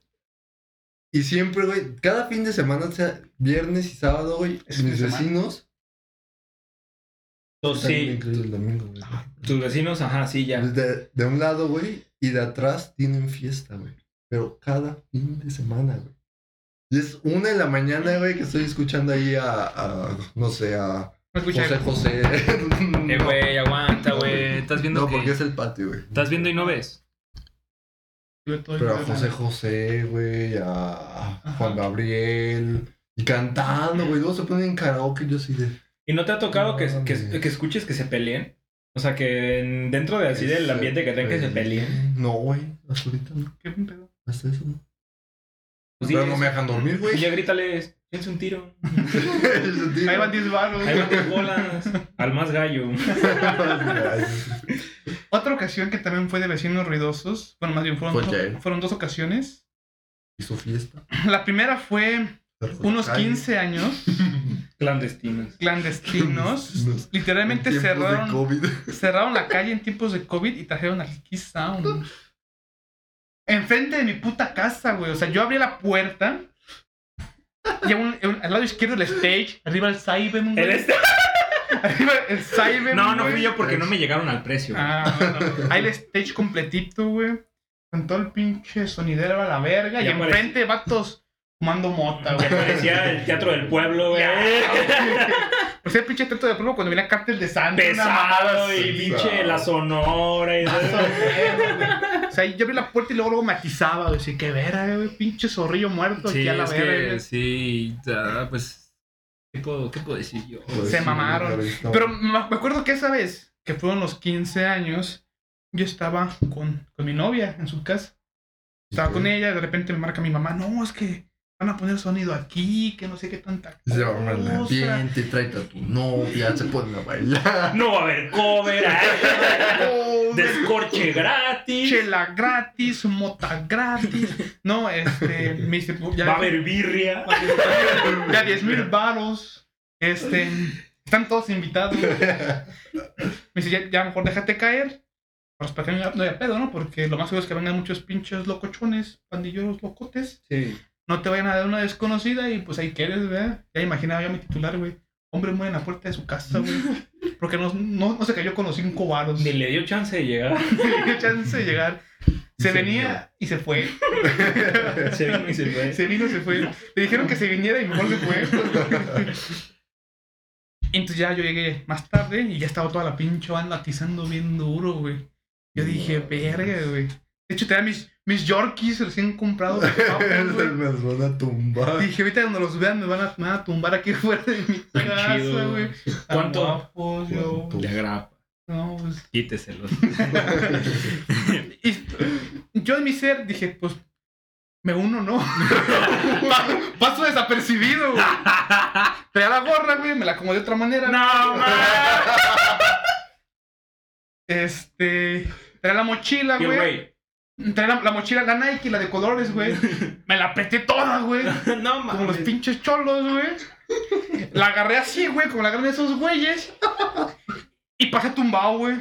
Y siempre, güey, cada fin de semana, sea viernes y sábado, güey, mis vecinos. Pues También sí, el domingo, güey. tus vecinos, ajá, sí, ya. De, de un lado, güey, y de atrás tienen fiesta, güey. Pero cada fin de semana, güey. Y es una de la mañana, güey, que estoy escuchando ahí a, a, no sé, a. José José. Eh, güey, aguanta, güey. Estás viendo No, que- porque es el patio, güey. Estás viendo y no ves. Pero a José José, güey, a. Juan Gabriel. Y cantando, güey. Luego se ponen en karaoke y yo así de... ¿Y no te ha tocado que, No, que, que escuches que se peleen? O sea, que en- dentro de así del ambiente que tengan que se peleen. No, güey. Hasta ahorita no. ¿Qué pedo? Hasta eso no. Pues Pero no me dejan dormir, Y ya grítales, échense un tiro. Ahí van 10 baros. Ahí van tus bolas. Al más gallo. Otra ocasión que también fue de vecinos ruidosos. Bueno, más bien fueron, Fue dos, fueron dos ocasiones. Hizo fiesta. La primera fue unos 15 años Clandestinos. clandestinos. Nos- Literalmente cerraron, cerraron la calle en tiempos de COVID y trajeron al Key Sound. Enfrente de mi puta casa, güey. O sea, yo abrí la puerta. Y a un- a un- al lado izquierdo el stage, arriba el Cyben, güey. El este- Arriba el Cyben, No, no fui yo porque no me llegaron al precio. güey. Ah, bueno. Ahí el stage completito, güey. Con todo el pinche sonidero a la verga. Ya y enfrente, vatos fumando mota, güey. Parecía el teatro del pueblo, güey. Pues el pinche teatro de pueblo cuando venía Cártel de Santa. Pesado y pinche la sonora y o menos, güey. O sea, yo abrí la puerta y luego, luego matizaba, güey. Así que verga, güey. Pinche zorrillo muerto Sí, aquí a la que güey. sí, pues. ¿Qué puedo, ¿Qué puedo decir yo? Pues Se sí, mamaron. Pero me me acuerdo que esa vez, que fueron los 15 años, yo estaba con, con mi novia en su casa. Estaba con ella, de repente me marca mi mamá, no, es que van a poner sonido aquí, que no sé qué tanta Se va a el cosa". ambiente, tráete a tu novia, se ponen a bailar. No va a haber cover, ah, descorche gratis, Chela gratis, mota gratis. No, este, me dice, ya, va a haber birria. ya 10 mil varos. Este, están todos invitados. Me dice, ya, ya mejor déjate caer. Pues para que no haya pedo, ¿no? Porque lo más seguro es que vengan muchos pinches locochones, pandilleros locotes. Sí. No te vayan a dar una desconocida y pues ahí quieres, ¿verdad? Ya imaginaba yo a mi titular, güey. Hombre muere en la puerta de su casa, güey. Porque no, no, no se cayó con los cinco varos. Ni le dio chance de llegar. Le dio chance de llegar. Se Se venía y se fue. Se vino y se fue. Se vino y se fue. Le dijeron que se viniera y mejor se fue. Entonces ya yo llegué más tarde y ya estaba toda la pinche banda atizando bien duro, güey. Yo dije, verga, güey. De hecho, tenía mis, mis Yorkies recién comprados. güey. Los van a tumbar. Dije, ahorita cuando los vean me van a, me van a tumbar aquí fuera de mi casa, güey. ¿Cuánto? guapos, yo. ¿Cuánto? De agrapa. No, pues. Quíteselos. Y yo en mi ser dije, pues, me uno, ¿no? Pa- Paso desapercibido, güey. Traía la gorra, güey, me la acomodé de otra manera. No, man. Este. Traía la mochila, güey. Traía la, la mochila, la Nike, la de colores, güey. Me la apreté toda, güey. No, Como los mames. pinches cholos, güey. La agarré así, güey, como la agarran esos güeyes. Y pasé tumbado, güey.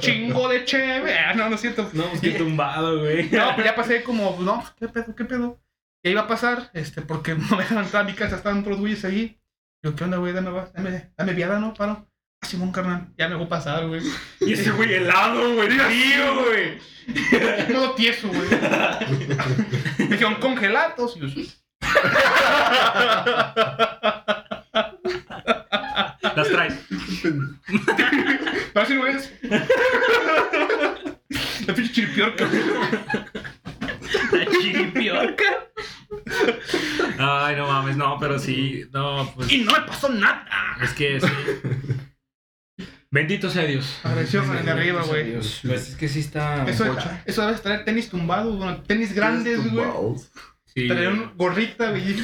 Chingo de cheve. Ah, no, no es cierto. No, pues qué tumbado, güey. No, pues ya pasé como, no, ¿qué pedo, qué pedo? Y ahí iba a pasar, este, porque no me dejaron entrar a mi casa, estaban todos los güeyes ahí. Yo, ¿qué onda, güey? Dame, dame, dame viada, ¿no? Paro. Simón, carnal, ya me voy a pasar, güey. Y ese güey helado, güey, tío, güey. Modo tieso, güey. Me dijeron congelados. Y yo, Las traes. Parecen güeyes. La pinche chiripiorca. La chiripiorca. Ay, no mames, no, pero sí, no. Pues. Y no me pasó nada. Es que sí. Bendito sea Dios. Agresión de Bendito arriba, güey. Pues es que sí está. Eso, eso debe traer tenis tumbados, bueno, tenis grandes, güey. Sí, Traer un gorrita, güey.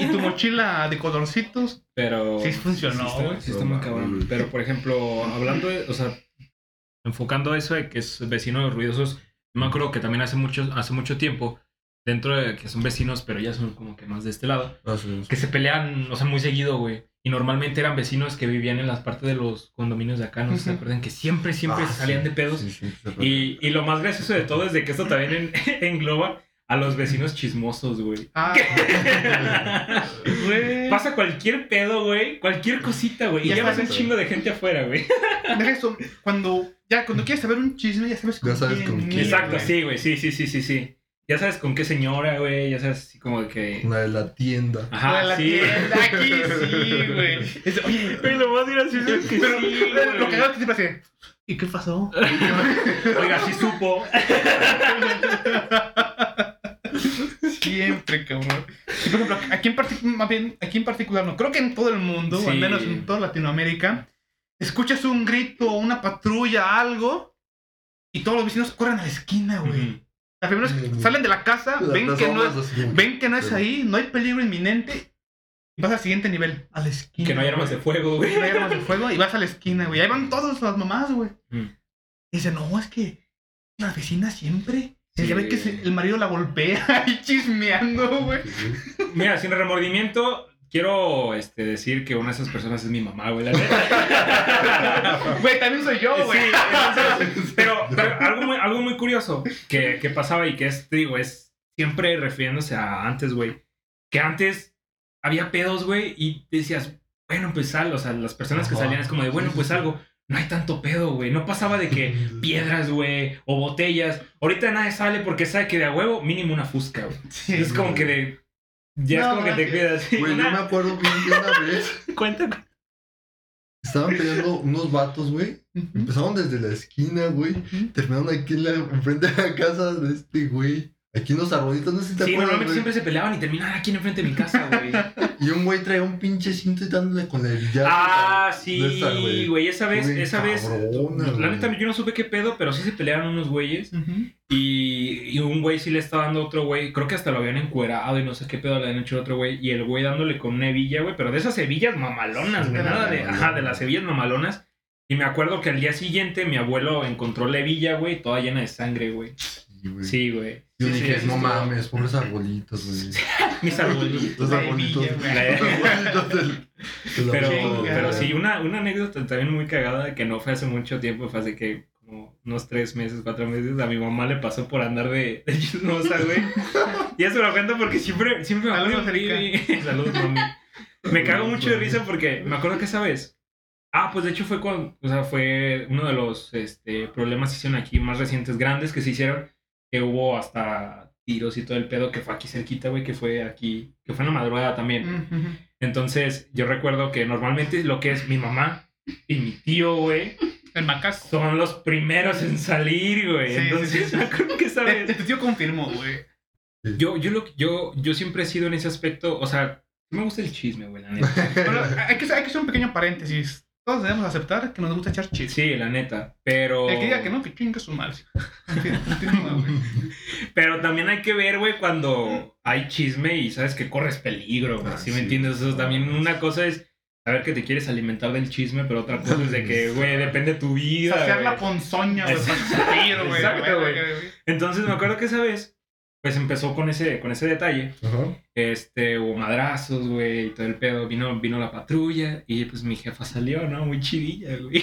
Y tu mochila de colorcitos. pero. Sí funcionó, sí está- güey. Sí está muy cabrón. Pero, por ejemplo, hablando de. O sea, enfocando eso de que es vecinos ruidosos, yo me acuerdo que también hace mucho, hace mucho tiempo, dentro de que son vecinos, pero ya son como que más de este lado, es. que se pelean, o sea, muy seguido, güey. Y normalmente eran vecinos que vivían en las partes de los condominios de acá, no sé si se acuerdan, que siempre, siempre Ah, se salían sí, de pedos. sí, sí, se Y, y lo más gracioso de todo es de que esto también en- engloba a los vecinos chismosos, güey. Ah, güey. Pasa cualquier pedo, güey. Cualquier cosita, güey. Y Ya ves un chingo de gente afuera, güey. Deja eso. Cuando, ya, cuando quieres saber un chisme, ya sabes con Ya sabes quién. con quién. Exacto, güey. sí, güey. Sí, sí, sí, sí, sí. Ya sabes con qué señora, güey. Ya sabes así como de que. Una de la tienda. De Ajá, la sí. tienda, aquí sí, güey. Es- Oye, Güey, lo más gracioso es que pero sí, lo que hago es que siempre hace. ¿Y qué pasó? Oiga, sí supo. Siempre, cabrón. Y, por ejemplo, aquí en, más bien, aquí en particular, no, creo que en todo el mundo, o al menos en toda Latinoamérica, escuchas un grito, una patrulla, algo, y todos los vecinos corren a la esquina, güey. Las primeras que Ujú. salen de la casa, Las ven que, no es, así, ven que no es ahí, no hay peligro inminente, y vas al siguiente nivel, a la esquina. Que no hay armas de fuego, güey. Que no hay armas de fuego, y vas a la esquina, güey. Ahí van todas las mamás, güey. Mm. Y dice, no, es que la vecina siempre. Sí. Ya ve que se- el marido la golpea ahí chismeando, güey. Mira, sin remordimiento, quiero este, decir que una de esas personas es mi mamá, güey. La neta. Güey, también soy yo, güey. Sí, entonces, pero, pero algo, muy, algo muy curioso que, que pasaba y que es, digo, es siempre refiriéndose a antes, güey. Que antes había pedos, güey, y decías, bueno, pues algo. O sea, las personas que salían es como de, bueno, pues algo. No hay tanto pedo, güey. No pasaba de que piedras, güey, o botellas. Ahorita nadie sale porque sabe que de a huevo mínimo una fusca, güey. Sí. Es como que de... Ya No, es como que te quedas. Güey, yo me Una- acuerdo bien de una vez. Cuenta. Estaban peleando unos vatos, güey. Ujú. Empezaron desde la esquina, güey. Terminaron aquí en la, enfrente de la casa de este güey. Aquí en los arbolitos, no sé si te Sí, acuerdas, normalmente güey. siempre se peleaban y terminaban aquí enfrente de mi casa, güey. Y un güey traía un pinche cinto y dándole con la hebilla. Ah, sí, esa, güey. Esa vez, Güey, esa vez. La neta, yo no supe qué pedo, pero sí se pelearon unos güeyes. Y, y un güey sí le estaba dando a otro güey. Creo que hasta lo habían encuerado y no sé qué pedo le habían hecho a otro güey. Y el güey dándole con una hebilla, güey. Pero de esas hebillas mamalonas, güey. Sí, Nada de. Ajá, de las hebillas mamalonas. Y me acuerdo que al día siguiente mi abuelo encontró la hebilla, güey, toda llena de sangre, güey. Sí, güey. Sí, güey. Yo Sí, dije, sí, no sí. mames, pobres arbolitos, güey. Mis arbolitos. Los arbolitos. La- arbolitos del- del Pero, pero sí, una, una anécdota también muy cagada que no fue hace mucho tiempo, fue hace que como unos tres meses, cuatro meses, a mi mamá le pasó por andar de, de chismosa, güey. Y eso lo cuento porque siempre, siempre me Saludos, Erika. Saludos, mami. Me cago mucho de risa porque me acuerdo que esa vez. Ah, pues de hecho fue con, o sea, fue uno de los este, problemas que hicieron aquí más recientes, grandes que se hicieron, que hubo hasta tiros y todo el pedo que fue aquí cerquita, güey, que fue aquí, que fue en la madrugada también. Entonces, yo recuerdo que normalmente lo que es mi mamá y mi tío, güey, El macazo. son los primeros en salir, güey. Sí, Entonces, sí, sí. me acuerdo que esa Te- vez- te- tío confirmó, güey. Yo, yo, lo, yo, yo siempre he sido en ese aspecto, o sea, me gusta el chisme, güey, la neta. Bueno, hay que, hay que hacer un pequeño paréntesis. Todos debemos aceptar que nos gusta echar chistes. Sí, la neta. Pero. El que diga que no, que chinga su madre. Pero también hay que ver, güey, cuando hay chisme y sabes que corres peligro, güey. Ah, ¿Sí me entiendes? Eso también una cosa es saber que te quieres alimentar del chisme, pero otra cosa es de que, güey, depende de tu vida. Saciar la ponzoña, güey. Exacto. güey. Entonces me acuerdo que esa vez, pues empezó con ese, con ese detalle. Ajá. Este, hubo madrazos, güey, y todo el pedo. Vino, vino la patrulla y pues mi jefa salió, ¿no? Muy chidilla, güey.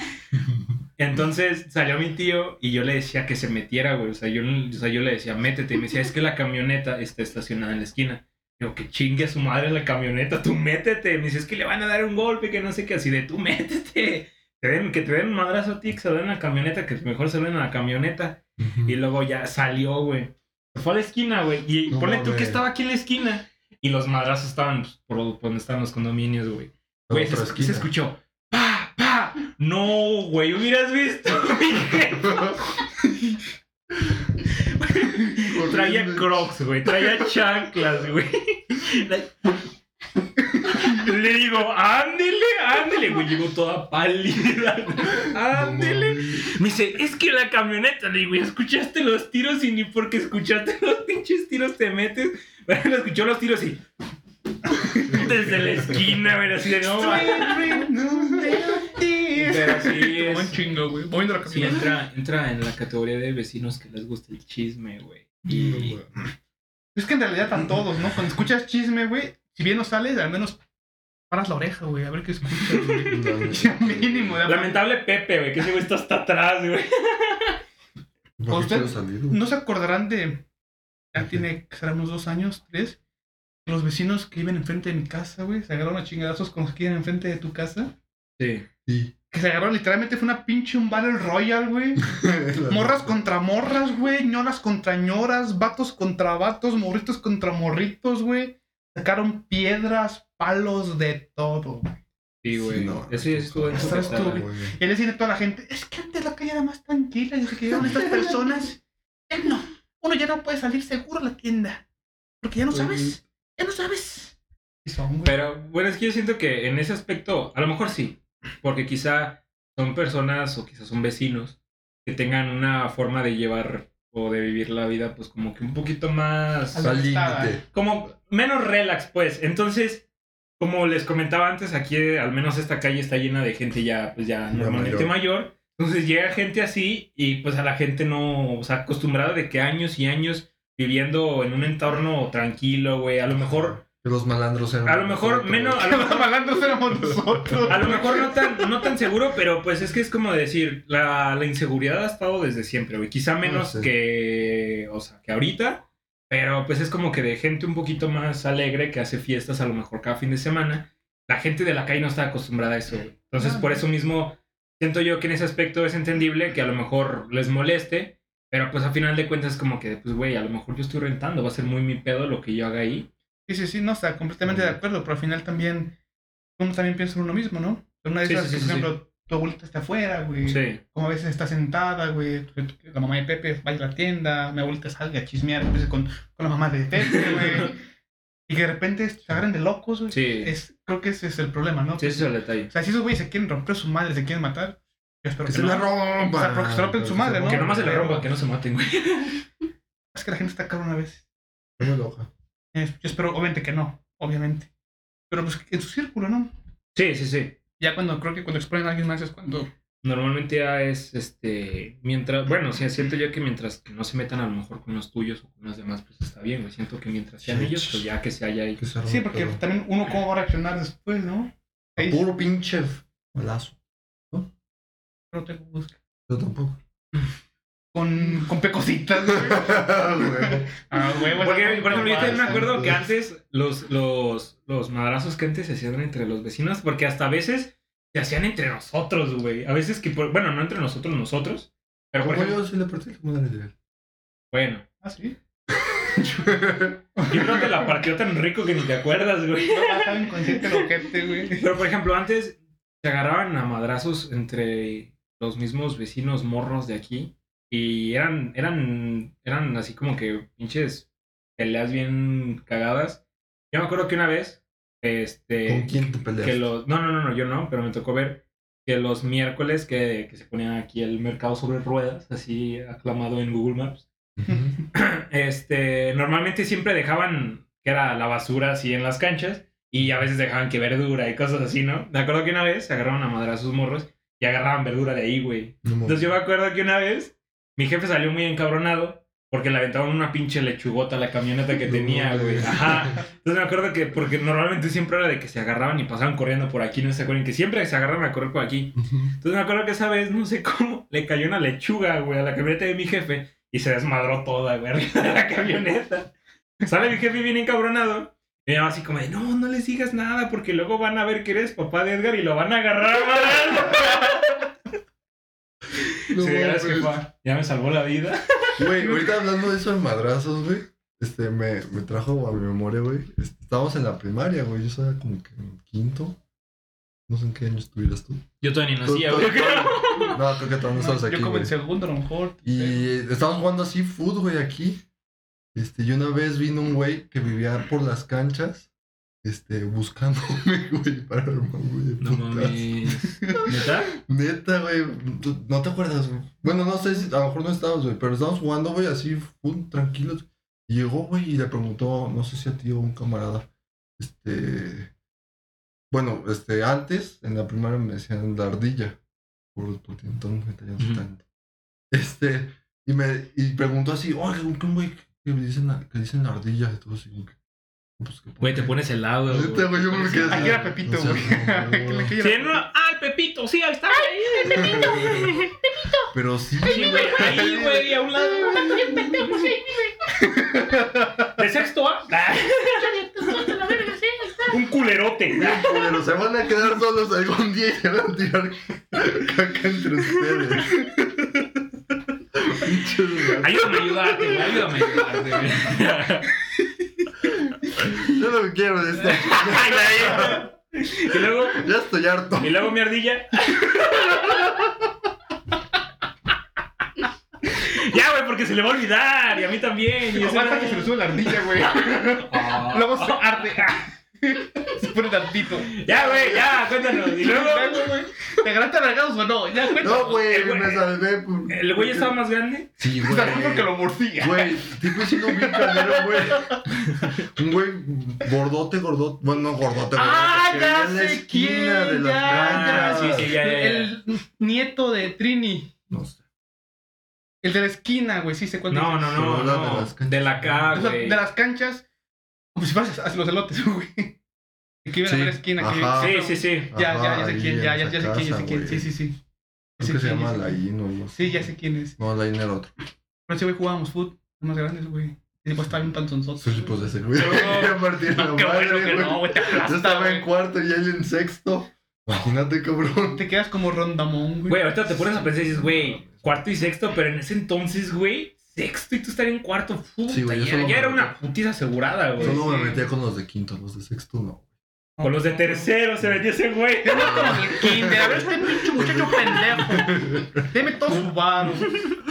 Entonces salió mi tío y yo le decía que se metiera, güey. O sea, yo, o sea, yo le decía, métete. Y me decía, es que la camioneta está estacionada en la esquina. Digo, que chingue a su madre la camioneta, tú métete. Me dice, es que le van a dar un golpe, que no sé qué, así de tú métete. Te den, que te den un madrazo a ti, que se lo den a la camioneta, que mejor se lo den a la camioneta. Y luego ya salió, güey. Fue a la esquina, güey. Y No ponle tú que estaba aquí en la esquina. Y los madrazos estaban pues, por donde estaban los condominios, güey. Güey, se, se escuchó. ¡Pa! ¡Pa! No, güey, hubieras visto. mi. Traía crocs, güey. Traía chanclas, güey. Le digo, ándele, ándele, güey. Llegó toda pálida. Ándele. Me dice, es que la camioneta, le digo, "¿Ya escuchaste los tiros y ni porque escuchaste los pinches tiros te metes. Bueno, escuchó los tiros y. Desde la esquina, güey, así de no, va". Pero sí es- un chingo, güey. Moviendo la Sí, entra, entra en la categoría de vecinos que les gusta el chisme, güey. Y Es que en realidad están todos, ¿no? Cuando escuchas chisme, güey, si bien no sales, al menos paras la oreja, güey, a ver qué escuchas, güey. No, no. Ya mínimo, lamentable Pepe, güey, que ese güey está hasta atrás, güey. ¿Por qué ¿Usted quiero salir, güey? ¿No se acordarán de. Ya tiene que ser unos dos años, tres. Los vecinos que viven enfrente de mi casa, güey, se agarraron a chingadazos con los que viven enfrente de tu casa. Sí. Sí. Que se agarraron literalmente, fue una pinche un Battle Royale, güey. Morras contra morras, güey. ñoras contra ñoras. Vatos contra vatos. Morritos contra morritos, güey. Sacaron piedras, palos, de todo. güey. Sí, güey. Sí, no, Ese ya estuvo en güey. Y le dice a toda la gente, es que antes la calle era más tranquila. Desde que llegaron estas personas, ya no. Uno ya no puede salir seguro a la tienda. Porque ya no sabes. Ya no sabes. Y son, güey. Pero bueno, es que yo siento que en ese aspecto, a lo mejor sí, porque quizá son personas o quizás son vecinos que tengan una forma de llevar o de vivir la vida pues como que un poquito más... Al límite. como menos relax, pues. Entonces, como les comentaba antes, aquí eh, al menos esta calle está llena de gente ya, pues ya normalmente mayor. mayor. Entonces llega gente así y pues a la gente no, o sea, acostumbrada de que años y años viviendo en un entorno tranquilo, güey, a lo mejor, los malandros eran. a lo mejor menos, a lo los mejor, malandros éramos nosotros. a lo mejor no tan, no tan seguro, pero pues es que es como decir, la, la inseguridad ha estado desde siempre, güey. Quizá menos sí. que, o sea, que ahorita, pero pues es como que de gente un poquito más alegre que hace fiestas a lo mejor cada fin de semana. La gente de la calle no está acostumbrada a eso, güey. Entonces, por eso mismo, siento yo que en ese aspecto es entendible que a lo mejor les moleste, pero pues a final de cuentas como que, pues, güey, a lo mejor yo estoy rentando, va a ser muy mi pedo lo que yo haga ahí. Sí, sí, sí, no, está completamente de acuerdo, pero al final también uno también piensa en uno mismo, ¿no? Una de esas sí, que, sí, por sí. ejemplo, tu abuelita está afuera, güey. Sí. Como a veces está sentada, güey. La mamá de Pepe vaya a la tienda, mi abuelita salga a chismear a veces con, con la mamá de Pepe, güey. y que de repente se agarren de locos, güey. Sí. Es, creo que ese es el problema, ¿no? Sí, ese es el detalle. O sea, si esos güeyes se quieren romper su madre, se quieren matar, yo espero Que que, se no. la rompa. O sea, porque se rompen su madre, ¿no? Que nomás se Pero- rompa, que no se maten, güey. Es que la gente está cabrona a veces. No me enoja. Yo espero, obviamente, que no, obviamente. Pero pues en su círculo, ¿no? Sí, sí, sí. Ya cuando creo que cuando exponen a alguien más es cuando. Normalmente ya es, este, mientras, bueno, sí, siento yo que mientras que no se metan a lo mejor con los tuyos o con los demás, pues está bien, güey. Siento que mientras sean Sí. ellos, pues ya que se haya ahí. Que se Sí, porque todo. también uno cómo va a reaccionar después, ¿no? Ahí Puro pinche balazo. no tengo busca. Yo tampoco. Con, con pecositas, güey. Ah, güey, Porque, por ejemplo, yo también me acuerdo que antes los, los, los madrazos que antes se hacían entre los vecinos, porque hasta a veces se hacían entre nosotros, güey. A veces que, por- bueno, no entre nosotros, nosotros. Pero, por ejemplo, yo la de bueno, Ah, sí. yo creo que la partió tan rico que ni te acuerdas, güey. No, va a estar inconsciente el ojete, güey. Pero, por ejemplo, antes se agarraban a madrazos entre los mismos vecinos morros de aquí. Y eran, eran, eran así como que pinches peleas bien cagadas. Yo me acuerdo que una vez, este... ¿Con quién te peleas? que los... No, no, no, no, yo no, pero me tocó ver que los miércoles que, que se ponía aquí el mercado sobre ruedas, así aclamado en Google Maps, este, normalmente siempre dejaban que era la basura así en las canchas y a veces dejaban que verdura y cosas así, ¿no? Me acuerdo que una vez se agarraron a sus morros y agarraban verdura de ahahí, güey. No. Entonces yo me acuerdo que una vez mi jefe salió muy encabronado porque le aventaban una pinche lechugota a la camioneta que tenía, güey. Ajá. Entonces me acuerdo que, porque normalmente siempre era de que se agarraban y pasaban corriendo por aquí, no se acuerdan, que siempre se agarraban a correr por aquí. Entonces me acuerdo que esa vez, no sé cómo, le cayó una lechuga, güey, a la camioneta de mi jefe y se desmadró toda, güey, arriba de la camioneta. Sale mi jefe bien encabronado. Y me así como de, no, no les digas nada porque luego van a ver que eres papá de Edgar y lo van a agarrar, madre. No sí, gracias, jefa. Ya me salvó la vida. Güey, ahorita hablando de eso de madrazos, güey. Este, me, me trajo a mi memoria, güey. Este, estábamos en la primaria, güey. Yo estaba como que en quinto. No sé en qué año estuvieras tú. Yo todavía ni nacía, güey. No, creo que todavía no estabas yo aquí, como güey. en segundo, a lo mejor. Y estábamos jugando así foot, güey, aquí. Este, y una vez vino un güey que vivía por las canchas, este, buscándome, güey, para armar, güey. No mames. ¿Neta? Neta, güey, ¿tú- no te acuerdas, güey. Bueno, no sé si a lo mejor no estabas, güey, pero estábamos jugando, güey, así, full, tranquilos. Llegó, güey, y le preguntó, no sé si a ti o a un camarada, este. Bueno, este, antes, en la primaria me decían la ardilla, por el potentón, me tallan Ujú. tanto. Este, y me, y preguntó así, oye, ¿qué un güey que me dicen, que dicen la ardilla? Y todo así, que, pues, Güey, te pones helado. güey. Güey, yo me quedé. Aquí era Pepito, güey. Sí, Pepito. ah, el Pepito, sí, ahí está. Ahí, Pero sí, Sí, güey, ahí, güey, a un lado. De sexto A. Un culerote. Pero se van a quedar solos algún día y se van a tirar caca entre ustedes. Ayúdame a ayudarte, güey, ayúdame a ayudarte, Yo no quiero de la- Y luego, Ya estoy harto. y luego mi ardilla. Ya, güey, porque se le va a olvidar. Y a mí también. Y Aguanta que se le sube la ardilla, güey. Ah. Luego se arde. Se pone tantito. Ya, güey, ya, cuéntanos. Y luego, güey. ¿Te agarraste a vergados o no? Ya. No, güey, El güey- me salvé. por- el güey estaba más grande. Sí, güey. Salvé porque lo mordía. Güey, tipo siendo bien canero, güey. Un güey gordote, gordote. Bueno, no gordote, Ah, gordote. que ya la sé quién. de las ya, canchas. Ah, sí, sí, ya, ya, ya. El nieto de Trini. No sé. El de la esquina, güey. Sí sé cuál No, no, no, la de no. las canchas. De la güey. de las canchas. Como si fueras hacia los elotes, güey. Que en Sí, la esquina. Que ajá. Sí, sí, sí. Ya, Ajá, ya, ya sé quién. Ya, ya, ya sé quién, ya sé quién. Sí, sí, sí. Creo Sí, que se sí, llama o algo así. Sí, ya sé quién es. No, Laín era otro. Con ese güey jugábamos fútbol. Más grandes, güey. Y después estaba bien panzonzote. Sí, pues ese güey. Pero- No, qué bueno que güey. no, güey. Te Yo estaba en cuarto y él en sexto. Imagínate, cabrón. Te quedas como rondamón, güey. Güey, ahorita te pones a pensar y dices, güey, cuarto y sexto, pero en ese entonces, güey, sexto y tú estar en cuarto, puta, Sí, güey, yo ya, solo ya me era una putiza asegurada, güey. Solo me metía con los de quinto, los de sexto no. Con los de tercero se metía ese güey. Yo no como el kinder. A ver, este pinche muchacho pendejo. Deme todo su varo.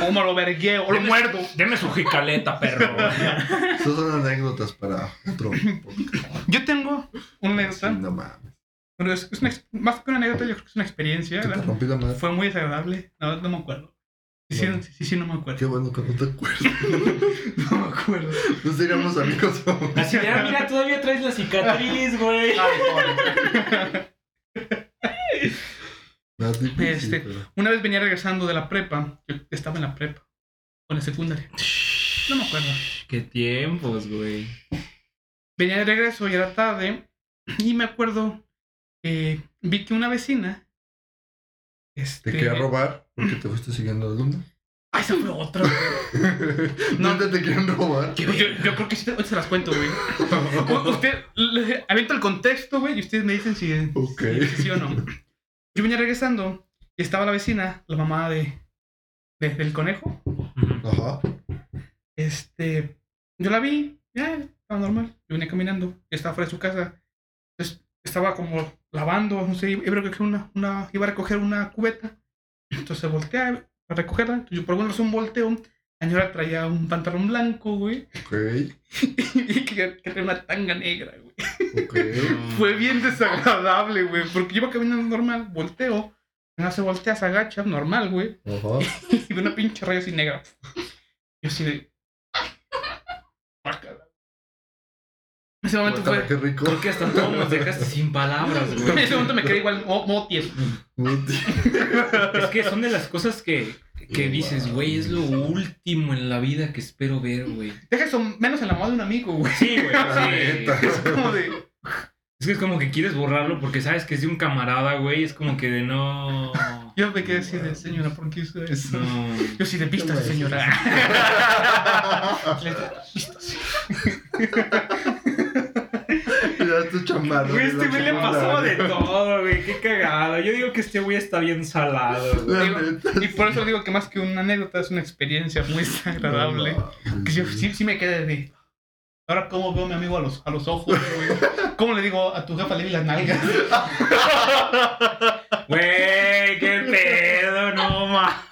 O me lo vergueo. O lo muerdo. Deme su jicaleta, perro. Esas son anécdotas para otro podcast. Yo tengo una Sí, anécdota. no mames. Pero es, es una, ex- más que una anécdota, yo creo que es una experiencia. ¿Que te ¿verdad? rompí la madre? Fue muy desagradable. No, no me acuerdo. Sí, sí, no me acuerdo. Qué bueno que no te acuerdas. No me acuerdo. No seríamos amigos. Así de, ah, mira, todavía traes la cicatriz, güey. No, es difícil, Este, pero- Una vez venía regresando de la prepa. Yo estaba en la prepa. O en la secundaria. No me acuerdo. Qué tiempos, güey. Venía de regreso y era tarde. Y me acuerdo que vi que una vecina. Este, Te quería robar porque te fuiste siguiendo al alumno. Ah, esa fue otra. güey. No. ¿Dónde te quieren robar? Yo, yo creo que sí, ahorita se las cuento, güey. U- Usted, le- aviento el contexto, güey, y ustedes me dicen si, Ok. si- si sí o no. Yo venía regresando y estaba la vecina, la mamá de, de- del conejo. Ajá. Este, yo la vi, ya, estaba normal. Yo venía caminando, estaba fuera de su casa. Entonces, estaba como lavando, no sé, iba a recoger una, una, iba a recoger una cubeta. Entonces voltea a recogerla. Yo por alguna razón volteo. La señora traía un pantalón blanco, güey. Ok. y que, que traía una tanga negra, güey. Ok. Fue bien desagradable, güey. Porque yo iba caminando normal, volteo. No se voltea, se agacha, normal, güey. Ajá. Y ve una pinche raya así negra. Yo así de. Guácala. En ese momento fue. qué rico. Creo que hasta todos nos dejaste sin palabras, En güey. ese momento me quedé igual mo- modo tieso. Es que son de las cosas que, que dices, güey, es lo último en la vida que espero ver, güey. Deja eso menos en la mamá de un amigo, güey. Sí, güey, La sí. neta. Es como de. Es que es como que quieres borrarlo porque sabes que es de un camarada, güey. Es como que de no. Yo me quedé así de, señora, ¿por qué hizo eso? No. Yo sí de pistas, señora. Pistas. Tu chamarra. Güey, este güey le pasaba de todo, güey. Qué cagada. Yo digo que este güey está bien salado, güey. La Digo, neta. Y por eso digo que más que una anécdota es una experiencia muy desagradable. No, Que yo sí, sí me quedé de. Ahora, ¿cómo veo a mi amigo a los, a los ojos, güey? ¿Cómo le digo a tu jefa le vi las nalgas? Güey, qué pedo, no ma.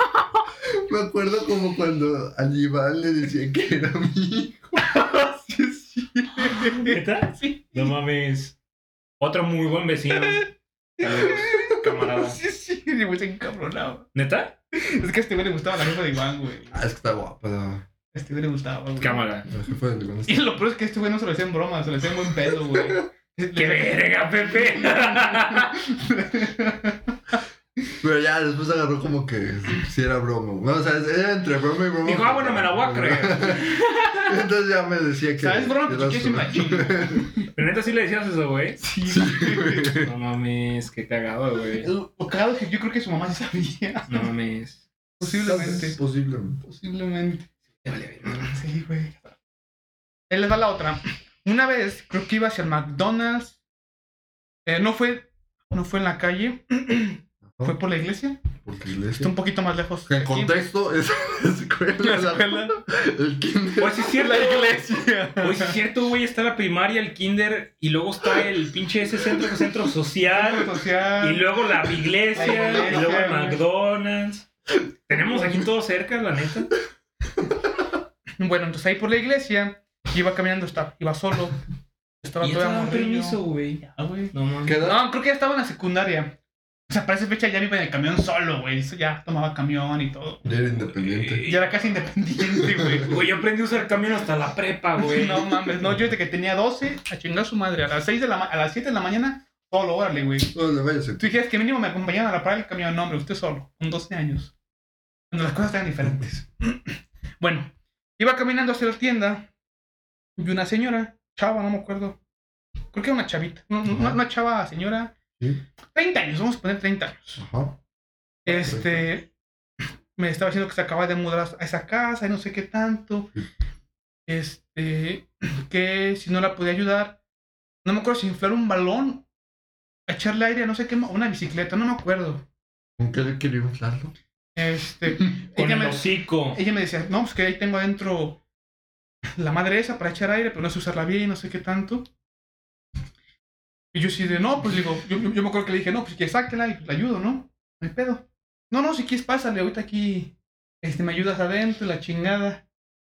Me acuerdo como cuando al Iván le decía que era mi hijo. ¿Neta? Sí. No mames. Otro muy buen vecino. Camarada. Sí, sí, ese güey se encabronaba. ¿Neta? Es que a este güey le gustaba la jefa de Iván, güey. Ah, es que está guapa. La, A este güey le gustaba, güey. Cámara. la jefa del Iván está- Y lo peor es que a este güey no se lo hacía en broma, se lo hacía en buen pedo, güey. ¡Qué verga, Pepe! Pero ya después agarró como que si era broma. No, o sea, era entre broma y broma. Dijo, ah, bueno, me la voy a creer. Entonces ya me decía que. ¿Sabes, broma? que era yo chingo. Pero neta sí le decías eso, güey. Sí, Sí, güey. No mames, qué cagado, güey. Lo cagado es que yo creo que su mamá sí sabía. No mames. Posiblemente. Posiblemente. Posiblemente. Sí, güey. Él les va la otra. Una vez, creo que iba hacia el McDonald's. Eh, no fue. No fue en la calle. Fue por la iglesia. Porque Está iglesia. un poquito más lejos. En contexto, es la escuela. La escuela. El kinder. Pues sí es cierto. La iglesia. Pues sí es cierto, güey. Está la primaria, el kinder, y luego está el pinche ese centro, centro social. social. Y luego la iglesia, La iglesia, y luego el. McDonald's. Tenemos aquí todo cerca, la neta. Bueno, entonces ahí por la iglesia. Iba caminando, estaba, iba solo. Estaba Y todavía permiso, güey. Ya, güey. No. No, creo que ya estaba en la secundaria. O sea, para esa fecha ya iba en el camión solo, güey. Eso ya tomaba camión y todo. Ya era independiente. Ya era casi independiente, güey. Güey, yo aprendí a usar camión hasta la prepa, güey. No mames, no, yo desde que tenía 12 a chingar a su madre. A las 6 de la a las 7 de la mañana, solo, órale, güey. No, vayas a- Tú dijeras que mínimo me acompañaban a la parada del camión, no, hombre, usted solo, con 12 años. Cuando las cosas eran diferentes. bueno, iba caminando hacia la tienda y una señora, chava, no me acuerdo. Creo que era una chavita. Una, una- Ajá. una chava señora. Sí. 30 años, vamos a poner 30 años. Ajá. Este. Me estaba diciendo que se acaba de mudar a esa casa y no sé qué tanto. Sí. Este. Que si no la podía ayudar. No me acuerdo si inflar un balón. A echarle aire a no sé qué. Una bicicleta, no me acuerdo. ¿Con qué le quería inflarlo? Este. Con ella, el me, hocico. ella me decía, no, pues que ahí tengo adentro la madre esa para echar aire, pero no sé usarla bien, no sé qué tanto. Y yo sí de, no, pues digo, yo, yo, yo me acuerdo que le dije, no, pues que sáquela y pues, la ayudo, ¿no? No hay pedo. No, no, si quieres pásale, ahorita aquí, este, me ayudas adentro, la chingada.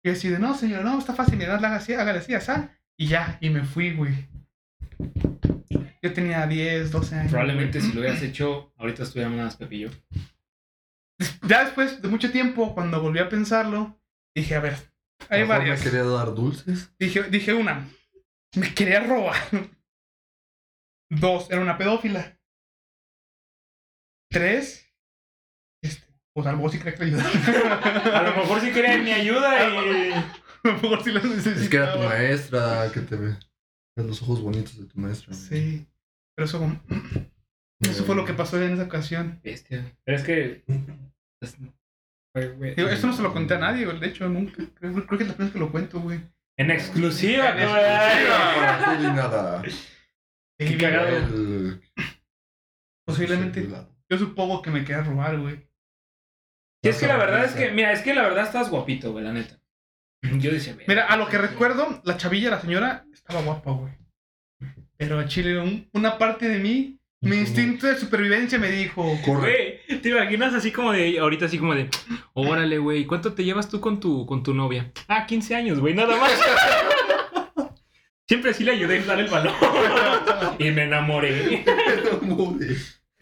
Y yo así de, no, señor, no, está fácil, mira, hágale así, hágale así, así. Y ya, y me fui, güey. Yo tenía 10, 12 años. Probablemente güey. si lo hubieras hecho, ahorita estuviéramos más Pepillo. Ya después de mucho tiempo, cuando volví a pensarlo, dije, a ver, hay varias. me quería dar dulces. Dije, dije una, me quería robar. Dos, era una pedófila. Tres, este, pues a lo mejor sí quería que le A ayudara. lo mejor sí querían mi ayuda y. a lo mejor sí la necesitaba. Es que era tu maestra, que te ve. Los ojos bonitos de tu maestra. Sí, pero eso, eso fue lo que pasó en esa ocasión. Bestia. Pero es que. Digo, esto no se lo conté a nadie, güey, de hecho, nunca. Creo, creo que es la primera vez que lo cuento, güey. En exclusiva, En cabrón. No di nada. Qué cagado. El- Posiblemente, yo supongo que me quería robar, güey. Sí, es que la verdad es que, mira, es que la verdad estás guapito, güey, la neta. Yo decía, Mira, a lo que recuerdo, la chavilla, la señora, estaba guapa, güey. Pero a Chile, un- una parte de mí, mi instinto de supervivencia me dijo, Corre. Güey, ¿te imaginas así como de, ahorita así como de, órale, güey, ¿cuánto te llevas tú con tu, con tu novia? Ah, 15 años, güey, nada más. Siempre sí le ayudé a dar el balón. y me enamoré.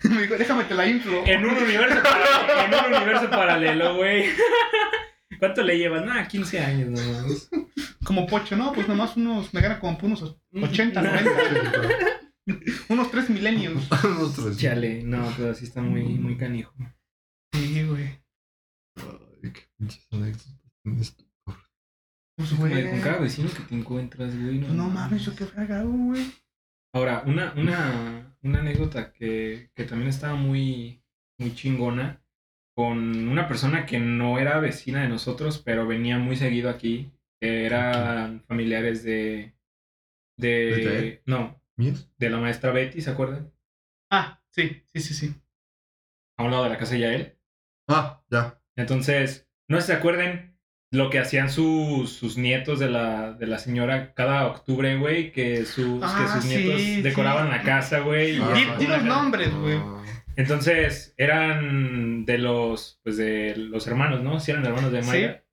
me dijo, déjame te la inflo. En un universo paralelo, en un universo paralelo, güey. ¿Cuánto le llevas? Nah, 15 años nomás. Como pocho, no, pues nomás unos, me gana como unos 80, 90, unos 3 milenios. Unos tres. Chale, no, pero sí está muy, muy canijo. Sí, güey. Ay, qué pinches anécdotas. Pues, güey. con cada vecino que te encuentras, güey. No mames, yo qué fregado, güey. Ahora, una, una, una anécdota que, que también estaba muy, muy chingona con una persona que no era vecina de nosotros, pero venía muy seguido aquí, que eran familiares de... ¿De no, de la maestra Betty, ¿se acuerdan? Ah, sí, sí, sí, sí. A un lado de la casa de Yael. Ah, ya. Entonces, no sé si se acuerden lo que hacían sus, sus nietos de la, de la señora cada octubre, güey, que sus, Ah, que sus sí, nietos sí. decoraban la casa, güey. y Ah. Di, hacían di los nombres, güey. Ah, Entonces, eran de los, pues de los hermanos, ¿no? Sí, eran hermanos de Mayra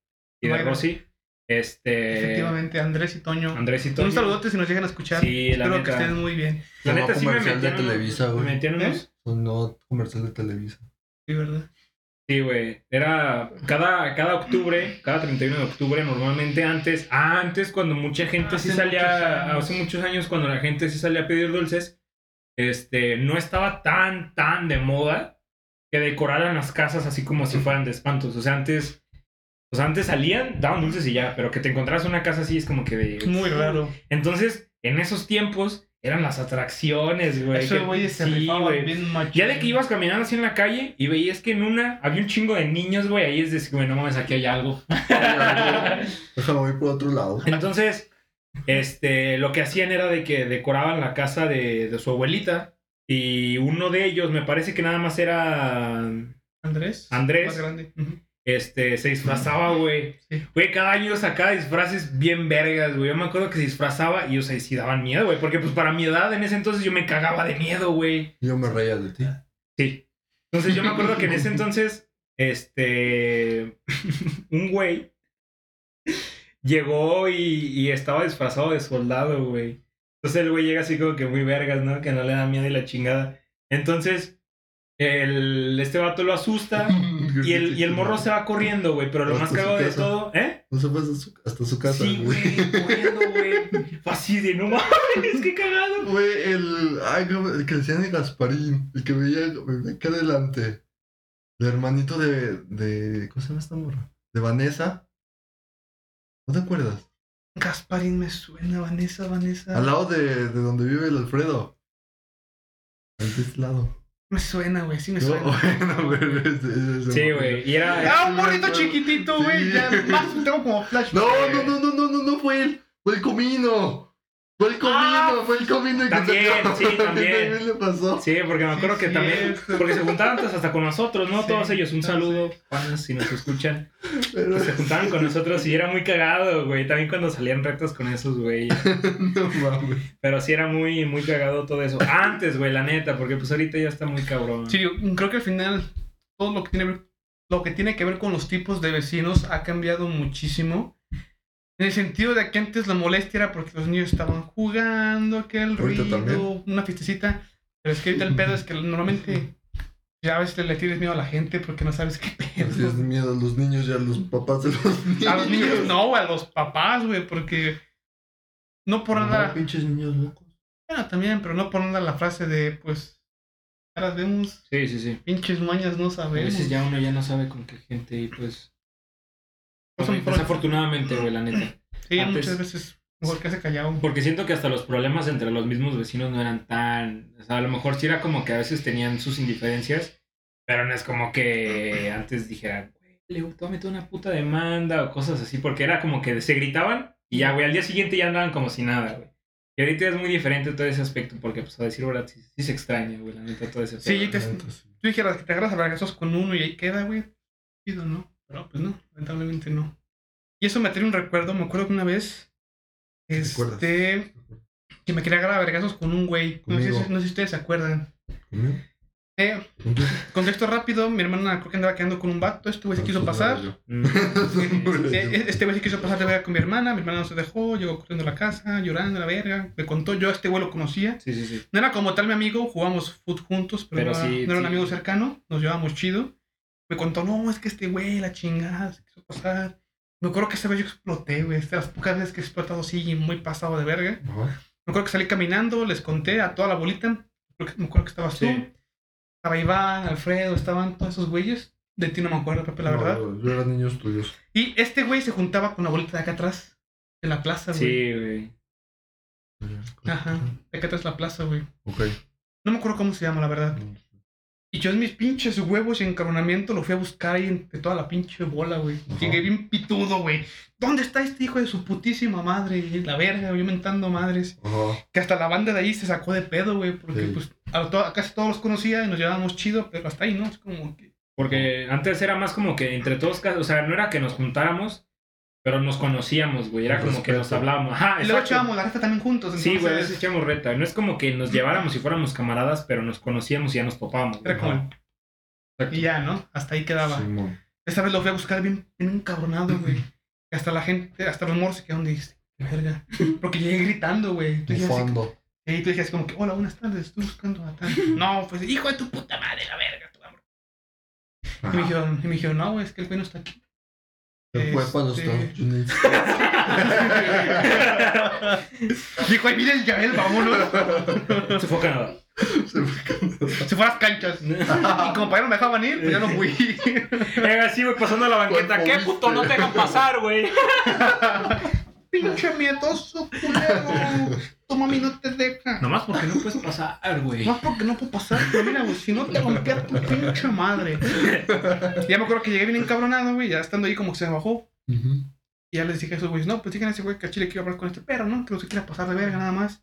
y de Mayra. Rosy. Este. Efectivamente, Andrés y Toño. Andrés y Toño. Un saludote si nos llegan a escuchar. Sí, la Espero que neta. estén muy bien. La neta sí me comercial de metieron. Televisa, me güey. metieron unos- Un nuevo comercial de Televisa. Sí, ¿verdad? Sí, güey. Era cada, cada octubre, cada 31 de octubre, normalmente antes, ah, antes cuando mucha gente sí Hace salía, hace muchos años cuando la gente sí salía a pedir dulces, este, no estaba tan, tan de moda que decoraran las casas así como si fueran de espantos. O sea, antes, o sea, antes salían, daban dulces y ya, pero que te encontraras una casa así es como que de... Muy raro. Entonces, en esos tiempos eran las atracciones, güey. Eso, que- güey, se sí, rifaba güey. bien machín. Ya de que ibas caminando así en la calle y veías que en una había un chingo de niños, güey, ahí es de, güey, no mames, aquí hay algo. Déjame voy por otro lado. Entonces, este, lo que hacían era de que decoraban la casa de, de su abuelita y uno de ellos, me parece que nada más era, Andrés. Andrés. Más grande. Ujú. Este, se disfrazaba, güey. Güey, cada año sacaba disfraces bien vergas, güey. Yo me acuerdo que se disfrazaba y, o sea, sí daban miedo, güey, porque pues para mi edad en ese entonces yo me cagaba de miedo, güey. Yo me reía de ti. Sí. Entonces yo me acuerdo que en ese entonces, este, un güey llegó y, y estaba disfrazado de soldado, güey. Entonces el güey llega así como que muy vergas, ¿no? Que no le da miedo y la chingada. Entonces, el, este vato lo asusta y el, y el morro se va corriendo, güey. Pero lo Hasta más cagado de todo, ¿eh? No se fue hasta su, hasta su casa, Sí, güey, corriendo, güey. Así de no mames, qué cagado. Güey, el, el que decían de Gasparín, el que veía, me veía acá adelante. El hermanito de, de. ¿Cómo se llama esta morra? De Vanessa. ¿No te acuerdas? Gasparín me suena, Vanessa, Vanessa. Al lado de, de donde vive el Alfredo. Al de este lado. Me suena, güey, sí me No, suena. bueno, güey. Sí, güey. Y era. Ah, un bonito chiquitito, güey. Sí. Ya más tengo como flash. No, no, no, no, no, no, no fue él. Fue el comino. Fue el comino, Ah, fue el comino el que también, sí, también. le pasó. Sí, porque me acuerdo Sí, que también. Porque se juntaban pues, hasta con nosotros, ¿no? Sí, Todos ellos. Un saludo, sé. panas, si nos escuchan. Pero, Pues se juntaban con nosotros y era muy cagado, güey. También cuando salían retos con esos, güey. no mames. Pero sí era muy, muy cagado todo eso. Antes, güey, la neta, porque pues ahorita ya está muy cabrón. Sí, yo creo que al final todo lo que tiene ver- lo que tiene que ver con los tipos de vecinos ha cambiado muchísimo. En el sentido de que antes la molestia era porque los niños estaban jugando, aquel Ahorita ruido, también. una fiestecita. Pero es que ahorita el pedo es que normalmente ya a veces le tienes miedo a la gente porque no sabes qué Tienes pedo. miedo a los niños y a los papás de los niños. A los niños, no, a los papás, güey, porque no por No, nada. pinches niños locos. Bueno, también, pero no por nada la frase de, pues, ahora vemos, Sí, sí, sí. pinches mañas no A sabemos. veces ya uno ya no sabe con qué gente y pues. Pro- Desafortunadamente, güey, la neta. Sí, Antes- muchas veces mejor que se callado. Porque siento que hasta los problemas entre los mismos vecinos no eran tan. O sea, a lo mejor sí era como que a veces tenían sus indiferencias, pero no es como que antes dijeran, güey, le a meter una puta demanda o cosas así, porque era como que se gritaban y ya, güey, al día siguiente ya andaban como si nada, güey. Y ahorita es muy diferente todo ese aspecto, porque, pues, a decir verdad, sí, sí se extraña, güey, la neta, todo ese Sí, pedo. te- Tú dijeras que te agarras a vergazos con uno y ahí queda, güey. Chido, ¿no? Pero pues no, lamentablemente no. Y eso me trae un recuerdo, me acuerdo que una vez, este, que me quería agarrar a vergazos con un güey. No sé, no sé si ustedes se acuerdan. Eh, contexto rápido, mi hermana creo que andaba quedando con un vato, este güey se Ah, quiso pasar. Este güey se quiso pasar de verga con mi hermana, mi hermana no se dejó, llegó corriendo a la casa, llorando, la verga. Me contó, yo a este güey lo conocía. Sí, sí, sí. No era como tal mi amigo, jugábamos foot juntos, pero, Pero no, era, sí, no era un amigo cercano, nos llevábamos chido. Me contó, no, es que este güey, la chingada, se quiso pasar. Me acuerdo que esa vez yo exploté, güey, es de las pocas veces que he explotado así, muy pasado de verga. Ajá. Me acuerdo que salí caminando, les conté a toda la bolita, porque me acuerdo que estabas Sí. tú, estaba Iván, Alfredo, estaban todos esos güeyes. De ti no me acuerdo, Pepe, la No, verdad. Yo, era niños tuyos. Y este güey se juntaba con la bolita de acá atrás, de la plaza, güey. Sí, güey. Ajá, de acá atrás de la plaza, güey. Ok. No me acuerdo cómo se llama, la verdad. Y yo en mis pinches huevos y encarnamiento lo fui a buscar ahí entre toda la pinche bola, güey. Ajá. Llegué bien pitudo, güey. ¿Dónde está este hijo de su putísima madre? La verga, yo mentando madres. Ajá. Que hasta la banda de ahí se sacó de pedo, güey. Porque Sí. pues a, to- a casi todos los conocía y nos llevábamos chido, pero hasta ahí, ¿no? Es como que... Porque antes era más como que entre todos, o sea, no era que nos juntáramos, pero nos conocíamos, güey. Era Con como que nos hablábamos. Ajá, Y luego echábamos la reta también juntos. Sí, güey, a veces echamos reta. No es como que nos lleváramos y fuéramos camaradas, pero nos conocíamos y ya nos topábamos. güey. Era como... Y ya, ¿no? Hasta ahí quedaba. Esta vez lo fui a buscar bien, bien encabronado, güey. Y hasta la gente, hasta los morros se quedaron de qué verga. Porque llegué gritando, güey. Así- Bufando. Y tú decías como que, hola, buenas tardes, estoy buscando a tal. No, pues, hijo de tu puta madre, la verga, tu amor. Y me dijeron, y me dijeron, no, güey, es que el güey no está aquí. Se fue Este- Unidos. Dijo, ay, mira el Yael, vámonos. Se fue a Canadá. Se fue. Se fue a las canchas. Y como para no me dejaban ir, pues ya no fui. Eh, así, güey, pasando a la banqueta. ¿Qué puto no te dejan pasar, güey? Pinche miedoso, culero. Tu mami no te deja. Nomás porque no puedes pasar, güey. Más porque no puedo pasar, pero mira, güey, si no te rompía tu pinche madre. Ya me acuerdo que llegué bien encabronado, güey, ya estando ahí como que se bajó. Y ya les dije a esos güeyes, no, pues digan a ese güey que a Chile quiero hablar con este perro, ¿no? Que no se quiera pasar de verga nada más.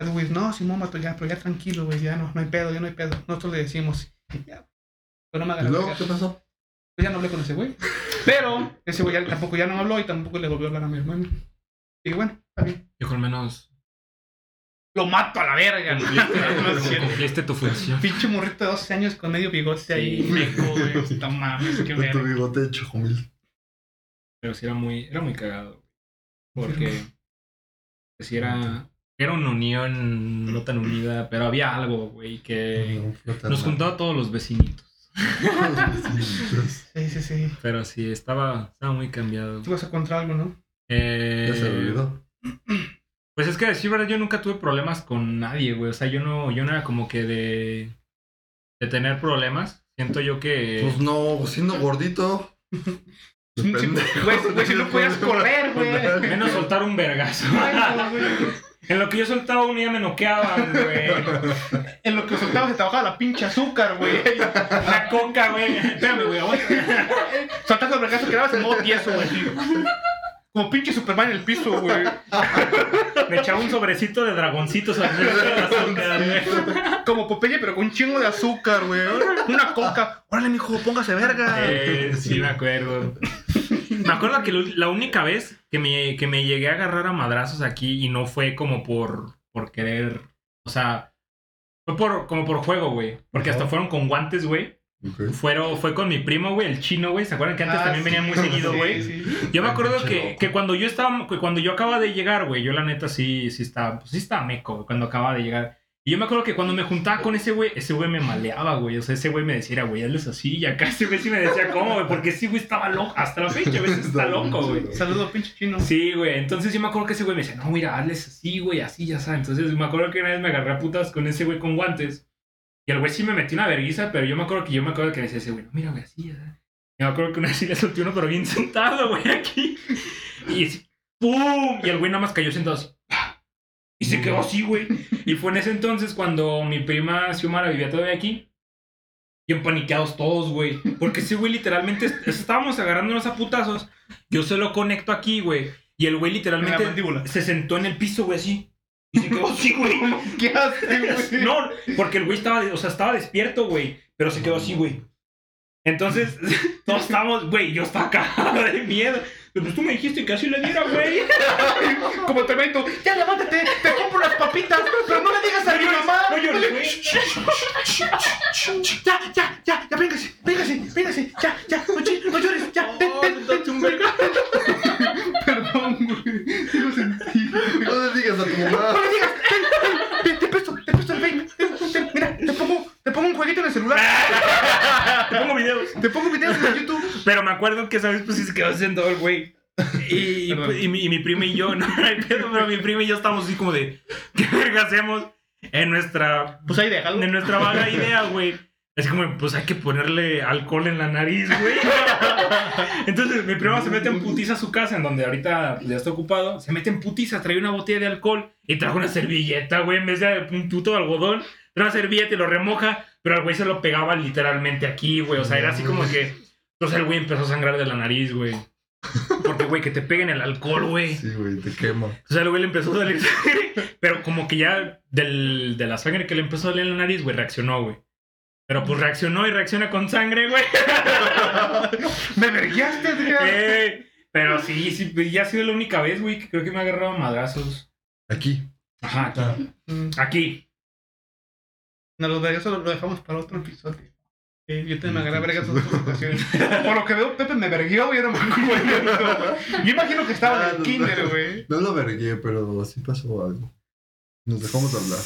Y Los güeyes, no, Simón, mato ya, pero ya tranquilo, güey, ya no, no hay pedo, ya no hay pedo. Nosotros le decimos, ya. Pero no me ¿Y hagan luego qué pasó? Pues ya no hablé con ese güey. Pero ese güey ya- tampoco ya no habló y tampoco le volvió a hablar a mi hermano. Y dije, bueno, está bien. Yo con menos Lo mato a la verga. Cierto. cumpliste tu función. Pinche morrito de 12 años con medio bigote ahí, Sí. meco, güey. Está mames, qué Con tu verga. bigote de chocomil. Pero sí era muy, era muy cagado. Porque pues, sí era, era una unión no tan unida, pero había algo, güey, que nos juntaba a todos los vecinitos. Sí, sí, sí. Pero sí, estaba, estaba muy cambiado. Tú vas a encontrar algo, ¿no? Eh, Ya se me olvidó. Pues es que decir verdad, yo nunca tuve problemas con nadie, güey. O sea, yo no, yo no era como que de, de tener problemas. Siento yo que. Pues no, siendo gordito. güey, güey, si no podías correr, güey. Menos soltar un vergazo. En lo que yo soltaba uno ya me noqueaban, güey. En lo que soltabas se te bajaba la pinche azúcar, güey. La coca, güey. Espérame, güey. Soltaste el vergazo quedabas en modo tieso, güey. Como pinche Superman en el piso, güey. Me echaba un sobrecito de dragoncitos al azúcar, güey. Como Popeye, pero con un chingo de azúcar, güey. Una coca. Órale, mijo, póngase verga. Eh, sí, me acuerdo. Me acuerdo que la única vez que me, que me llegué a agarrar a madrazos aquí y no fue como por, por querer. O sea, fue por, como por juego, güey. Porque hasta fueron con guantes, güey. Ok. Fueron, fue con mi primo, güey, el chino, güey. ¿Se acuerdan que antes Ah, también sí, venía muy seguido, güey? sí. Yo me acuerdo pinche que, que cuando yo estaba, que cuando yo acababa de llegar, güey, yo la neta sí, sí estaba, pues sí estaba meco, güey, cuando acababa de llegar. Y yo me acuerdo que cuando me juntaba con ese güey, ese güey me maleaba, güey. O sea, ese güey me decía, güey, hazles así. Y acá ese güey sí me decía, ¿cómo, güey? Porque ese güey estaba loco. Hasta la fecha, a veces está loco, güey. Saludo, pinche chino. Sí, güey. Entonces yo me acuerdo que ese güey me decía, no, mira, hazles así, güey, así, ya sabes. Entonces me acuerdo que una vez me agarré a putas con ese güey con guantes. Y el güey sí me metió una vergüenza, pero yo me acuerdo que yo me acuerdo que me decía ese güey, mira, güey, así, sabes. Y me acuerdo que una vez sí le solté uno, pero bien sentado, güey, aquí. Y así, ¡pum! Y el güey nada más cayó sentado así. Y se quedó así, güey. Y fue en ese entonces cuando mi prima Xiomara vivía todavía aquí. Bien paniqueados todos, güey. Porque ese güey literalmente est- estábamos agarrándonos a putazos. Yo se lo conecto aquí, güey. Y el güey literalmente se sentó en el piso, güey, así. Y se quedó así, güey. ¿Qué haces, güey? No, porque el güey estaba, o sea, estaba despierto, güey. Pero se quedó así, güey. Entonces, todos estábamos, güey, yo estaba cagado de miedo. Pero pues tú me dijiste que así le diera, güey. Como te meto, ya levántate, te compro las papitas, pero no le digas a mi mamá. No llores, güey. Ya, ya, ya, ya, véngase, véngase, véngase, ya, ya, no, no llores, ya, ven, ven, ven. Perdón, güey, sí lo sentí. güey. No le digas ven, te presto, te presto el vape, mira, te pongo, te pongo un jueguito en el celular, Te pongo videos. te pongo videos en YouTube. Pero me acuerdo que esa vez, pues sí se quedó sentado el güey. Y, y, Perdón. y mi, y mi prima y yo, no hay pedo, pero mi prima y yo estamos así como de, ¿qué verga hacemos en nuestra Pues ahí déjalo. de nuestra vaga idea, güey. Es como, pues hay que ponerle alcohol en la nariz, güey. Entonces mi prima se mete en putiza a su casa, en donde ahorita pues, ya está ocupado. Se mete en putiza, trae una botella de alcohol y trae una servilleta, güey, en vez de un puto de algodón. Trae una servilleta y lo remoja, pero al güey se lo pegaba literalmente aquí, güey. O sea, era así como que. Entonces el güey empezó a sangrar de la nariz, güey. Porque, güey, que te peguen el alcohol, güey. Sí, güey, te quema. O sea, el güey le empezó a salir sangre, pero como que ya del, de la sangre que le empezó a salir en la nariz, güey, reaccionó, güey. Pero pues reaccionó y reacciona con sangre, güey. Me verguiaste. Eh, pero sí, sí, pues, ya ha sido la única vez, güey, que creo que me ha agarrado madrazos. Aquí. Ajá, aquí. Mm, Aquí. No, lo de eso lo dejamos para otro episodio. Eh, yo también me agarré vergas en otras ocasiones. Por lo que veo, Pepe me verguió, güey, no me acuerdo. Yo imagino que estaba Ah, en el no, kinder, no. güey. No lo vergué, pero sí pasó algo. Nos dejamos hablar.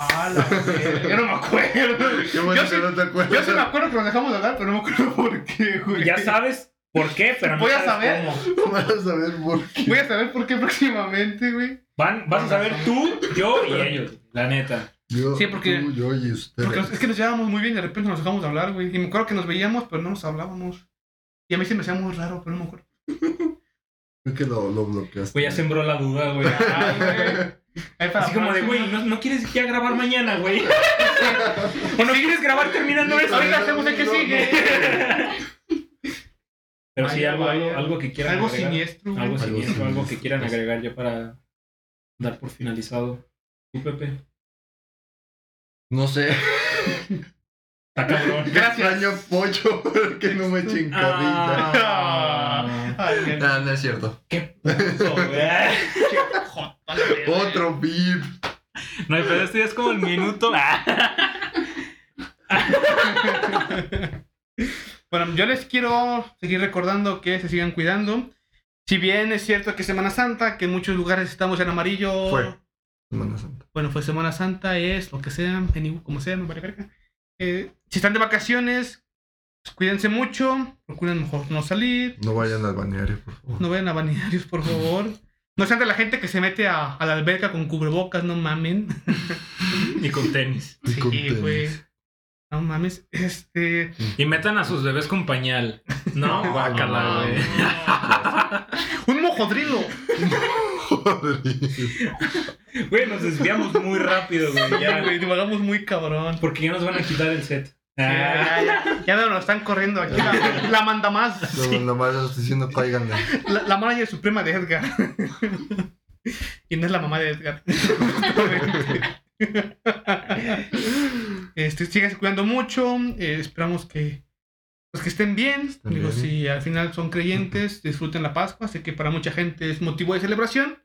Ah, la verga, Yo no me acuerdo. Qué bueno Yo que sí, no te acuerdas. yo sí me acuerdo que nos dejamos de hablar, pero no me acuerdo por qué, güey. Ya sabes por qué, pero no Voy a saber. cómo. Vas a saber por qué. Voy a saber por qué próximamente, güey. Van, vas a saber tú, yo y ellos, la neta. Yo, Sí, porque- tú, yo y usted. Porque es que nos llevábamos muy bien y de repente nos dejamos de hablar, güey. Y me acuerdo que nos veíamos, pero no nos hablábamos. Y a mí se me hacía muy raro, pero no me acuerdo. Creo que lo, lo bloqueaste. Güey, ya sembró la duda, güey. Ay, güey. Ahí para Así como de, güey, ¿no, no quieres ya grabar mañana, güey? ¿O no quieres grabar terminando esto? Ahorita hacemos el que No, no, sigue. Pero sí, algo, algo, que quieran Algo agregar. siniestro. Algo Algo siniestro, algo que quieran agregar ya para dar por finalizado. ¿Tú, Pepe? No sé. Está cabrón. Gracias. Extraño pollo porque no me echen carrilla. Ah, Ay, güey. Ah, no es cierto. qué puto, güey. Joder, la verga. Otro beef. No, pero este ya es como el minuto. Bueno, yo les quiero seguir recordando que se sigan cuidando. Si bien es cierto que es Semana Santa, que en muchos lugares estamos en amarillo. Fue. Semana Santa. Bueno, fue Semana Santa, es lo que sea, en- como sea, me vale verga. Eh, si están de vacaciones, pues, cuídense mucho, procuren mejor no salir, No vayan al balneario, por favor. no vayan a balnearios, por favor. No sean de la gente que se mete a, a la alberca con cubrebocas, no mamen. Y con tenis. Y con Sí, tenis. güey. No mames, este... Y metan a sus bebés con pañal. No, guácala, güey. Un mojodrilo. Güey, nos desviamos muy rápido, güey. Ya, Ya, güey, divagamos muy cabrón. porque ya nos van a quitar el set. Ya, ya, ya nos están corriendo aquí. La, la manda más. No, nomás estoy diciendo cáiganle. La, la manager suprema de Edgar. y no es la mamá de Edgar. este, síganse cuidando mucho. eh, esperamos que, pues, que estén bien. Estén Digo, bien. si al final son creyentes, disfruten la Pascua. Sé que para mucha gente es motivo de celebración.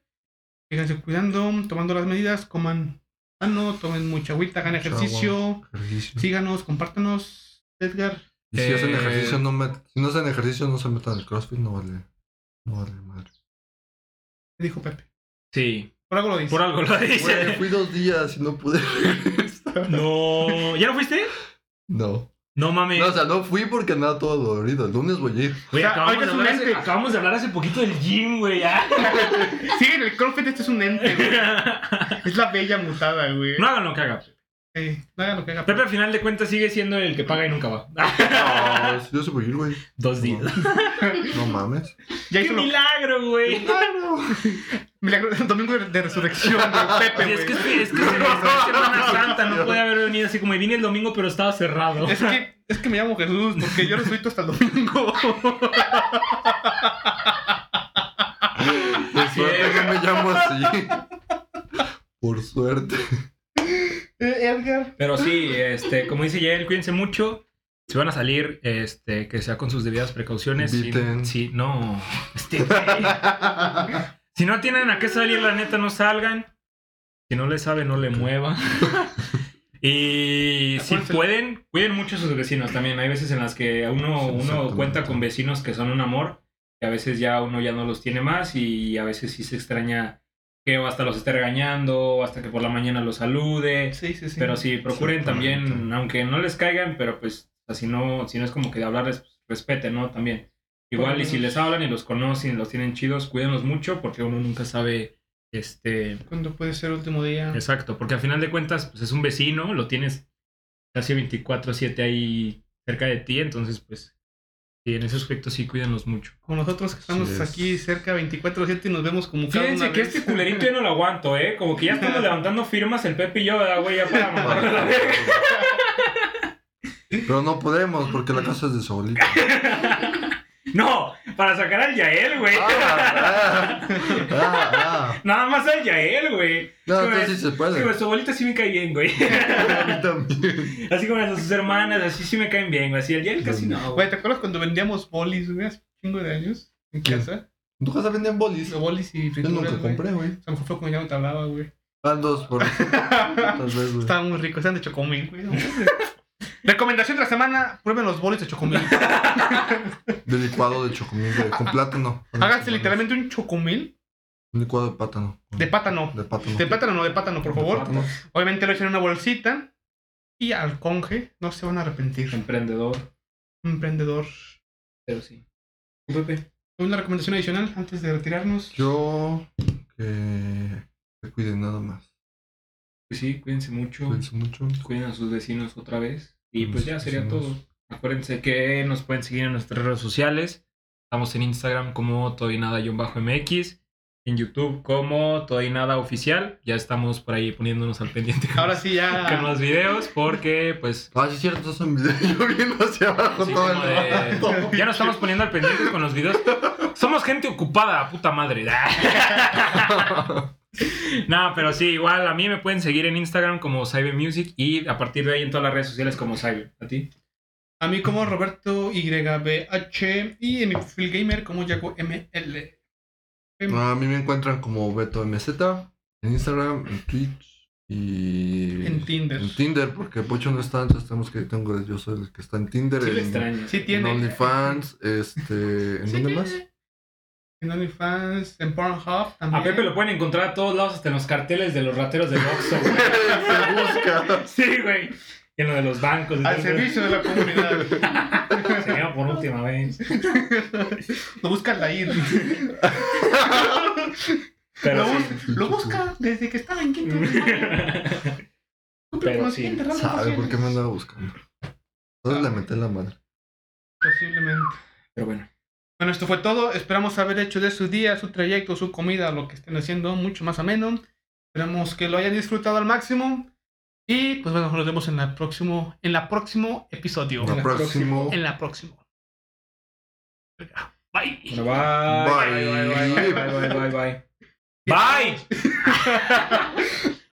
Síganse cuidando, tomando las medidas, coman sano, tomen mucha agüita, hagan ejercicio. Ejercicio. Síganos, compártanos, Edgar. Y si hacen Eh, ejercicio, no met... si no hacen ejercicio, no se metan al CrossFit, no vale. No vale madre. ¿Qué dijo Pepe? Sí, Por algo lo dice. por algo lo dice. fui dos días y no pude regresar. No. ¿Ya no fuiste? No. No mames. No, o sea, no fui porque andaba todo dolorido. El lunes voy a ir. Güey, O sea, acabamos, ahorita de es un hablar hace, ente. acabamos de hablar hace poquito del gym, güey. ya. Sí, en el CrossFit este es un ente, güey. Es la bella mutada, güey. No hagan lo que haga. Sí, no hagan lo que haga. Pepe al final de cuentas sigue siendo el que paga y nunca va. No, yo sí voy a ir, güey. Dos días. No mames. Ya ¡Qué hizo lo... milagro, güey! Milagro, domingo de, de resurrección de Pepe, güey. es que es, es que es Semana Santa, no puede haber venido así como vine el domingo pero estaba cerrado. Es que, es que me llamo Jesús porque yo resucito hasta el domingo. Por suerte no me llamo así. Por suerte. Eh, Edgar. Pero sí, este, como dice Yael, cuídense mucho. Si van a salir, este, que sea con sus debidas precauciones. Si, no, este, si no tienen a qué salir, la neta, no salgan. Si no le sabe, no le mueva. Y si pueden, cuiden mucho a sus vecinos también. Hay veces en las que uno, uno cuenta con vecinos que son un amor, que a veces ya uno ya no los tiene más y a veces sí se extraña que hasta los esté regañando, hasta que por la mañana los salude. Sí, sí, sí. Pero sí, procuren también, aunque no les caigan, pero pues, o sea, si no, si no es como que de hablarles, pues, respeten, ¿no? También. Igual, y si les hablan y los conocen, los tienen chidos, cuídenlos mucho, porque uno nunca sabe, este, ¿Cuándo puede ser el último día? exacto, porque al final de cuentas, pues es un vecino, lo tienes casi 24/7 ahí cerca de ti, entonces, pues, sí, en ese aspecto sí, cuídenlos mucho. Como nosotros que estamos Así es. aquí cerca 24-7 y nos vemos como cada Fíjense una que vez. este culerito yo no lo aguanto, ¿eh? Como que ya estamos levantando firmas el Pepe y yo, ¿verdad, güey? Ya para mandarlo a la verga. Pero no podemos porque la casa es de Saulita. No, para sacar al Yael, güey. Ah, ah, ah, ah. Nada más al Yael, güey. No, que entonces sí se puede. güey, su abuelita sí me cae bien, güey. A mí también. Así como a sus hermanas, así sí me caen bien, güey. Así el Yael casi no. Güey, güey. ¿te acuerdas cuando vendíamos bolis, güey? Hace chingo de años. En casa. ¿En tu casa venden bolis? Los bolis y Yo nunca güey. compré, güey. A lo mejor fue como ya no te hablaba, güey. Van dos por tal vez, güey. Estaban muy ricos, eran de chocomil, güey. Recomendación de la semana: prueben los bolis de chocomil. De licuado de chocomil de- con plátano. Háganse literalmente un chocomil Un licuado de plátano. de plátano. De plátano. De plátano, no de plátano, por favor. plátano. Obviamente lo echan en una bolsita y al conge. No se van a arrepentir. Emprendedor. Emprendedor. Pero sí. Pepe. Una recomendación adicional antes de retirarnos. Yo que se cuiden nada más. Pues sí, cuídense mucho. Cuídense mucho. Cuiden a sus vecinos otra vez. Y pues ya sería todo. Acuérdense que nos pueden seguir en nuestras redes sociales. Estamos en Instagram como todo y nada bajo MX. En YouTube como todo y nada oficial. Ya estamos por ahí poniéndonos al pendiente con, Ahora sí ya. con los videos porque pues Ah, sí, es cierto, eso en video. Yo viendo hacia abajo Sí, todo el de- rato. Ya nos estamos poniendo al pendiente con los videos. Somos gente ocupada, puta madre. no, pero sí, igual a mí me pueden seguir en Instagram como Cyber Music y a partir de ahí en todas las redes sociales como Cyber. ¿A ti? A mí como Roberto YBH y en mi perfil gamer como Jaco ML. A mí me encuentran como Beto MZ en Instagram, en Twitch y En Tinder. En Tinder, porque Pocho no está, entonces tenemos que tengo yo soy el que está en Tinder, Sí, en, extraño. Sí en tiene. OnlyFans, este, ¿en Sí dónde tiene. más? En OnlyFans, en Pornhub también. A Pepe lo pueden encontrar a todos lados, hasta en los carteles de los rateros de Oxxo, güey. Se busca. Sí, güey. Y en lo de los bancos. Al servicio de la comunidad. Señor, por última vez. lo busca la ir. Pero lo, sí. lo busca desde que estaba en quinto. Pero sí. ¿Sabe por qué me andaba buscando? Entonces le metí la madre. Posiblemente. Pero bueno. Bueno, esto fue todo. Esperamos haber hecho de su día, su trayecto, su comida, lo que estén haciendo mucho más ameno. Esperamos que lo hayan disfrutado al máximo. Y pues bueno, nos vemos en la próximo, en la próximo episodio. Lo la próximo. En la próxima. Venga, Bye. Bueno, bye. Bye. Bye, bye, bye, bye, bye, bye, bye. Bye.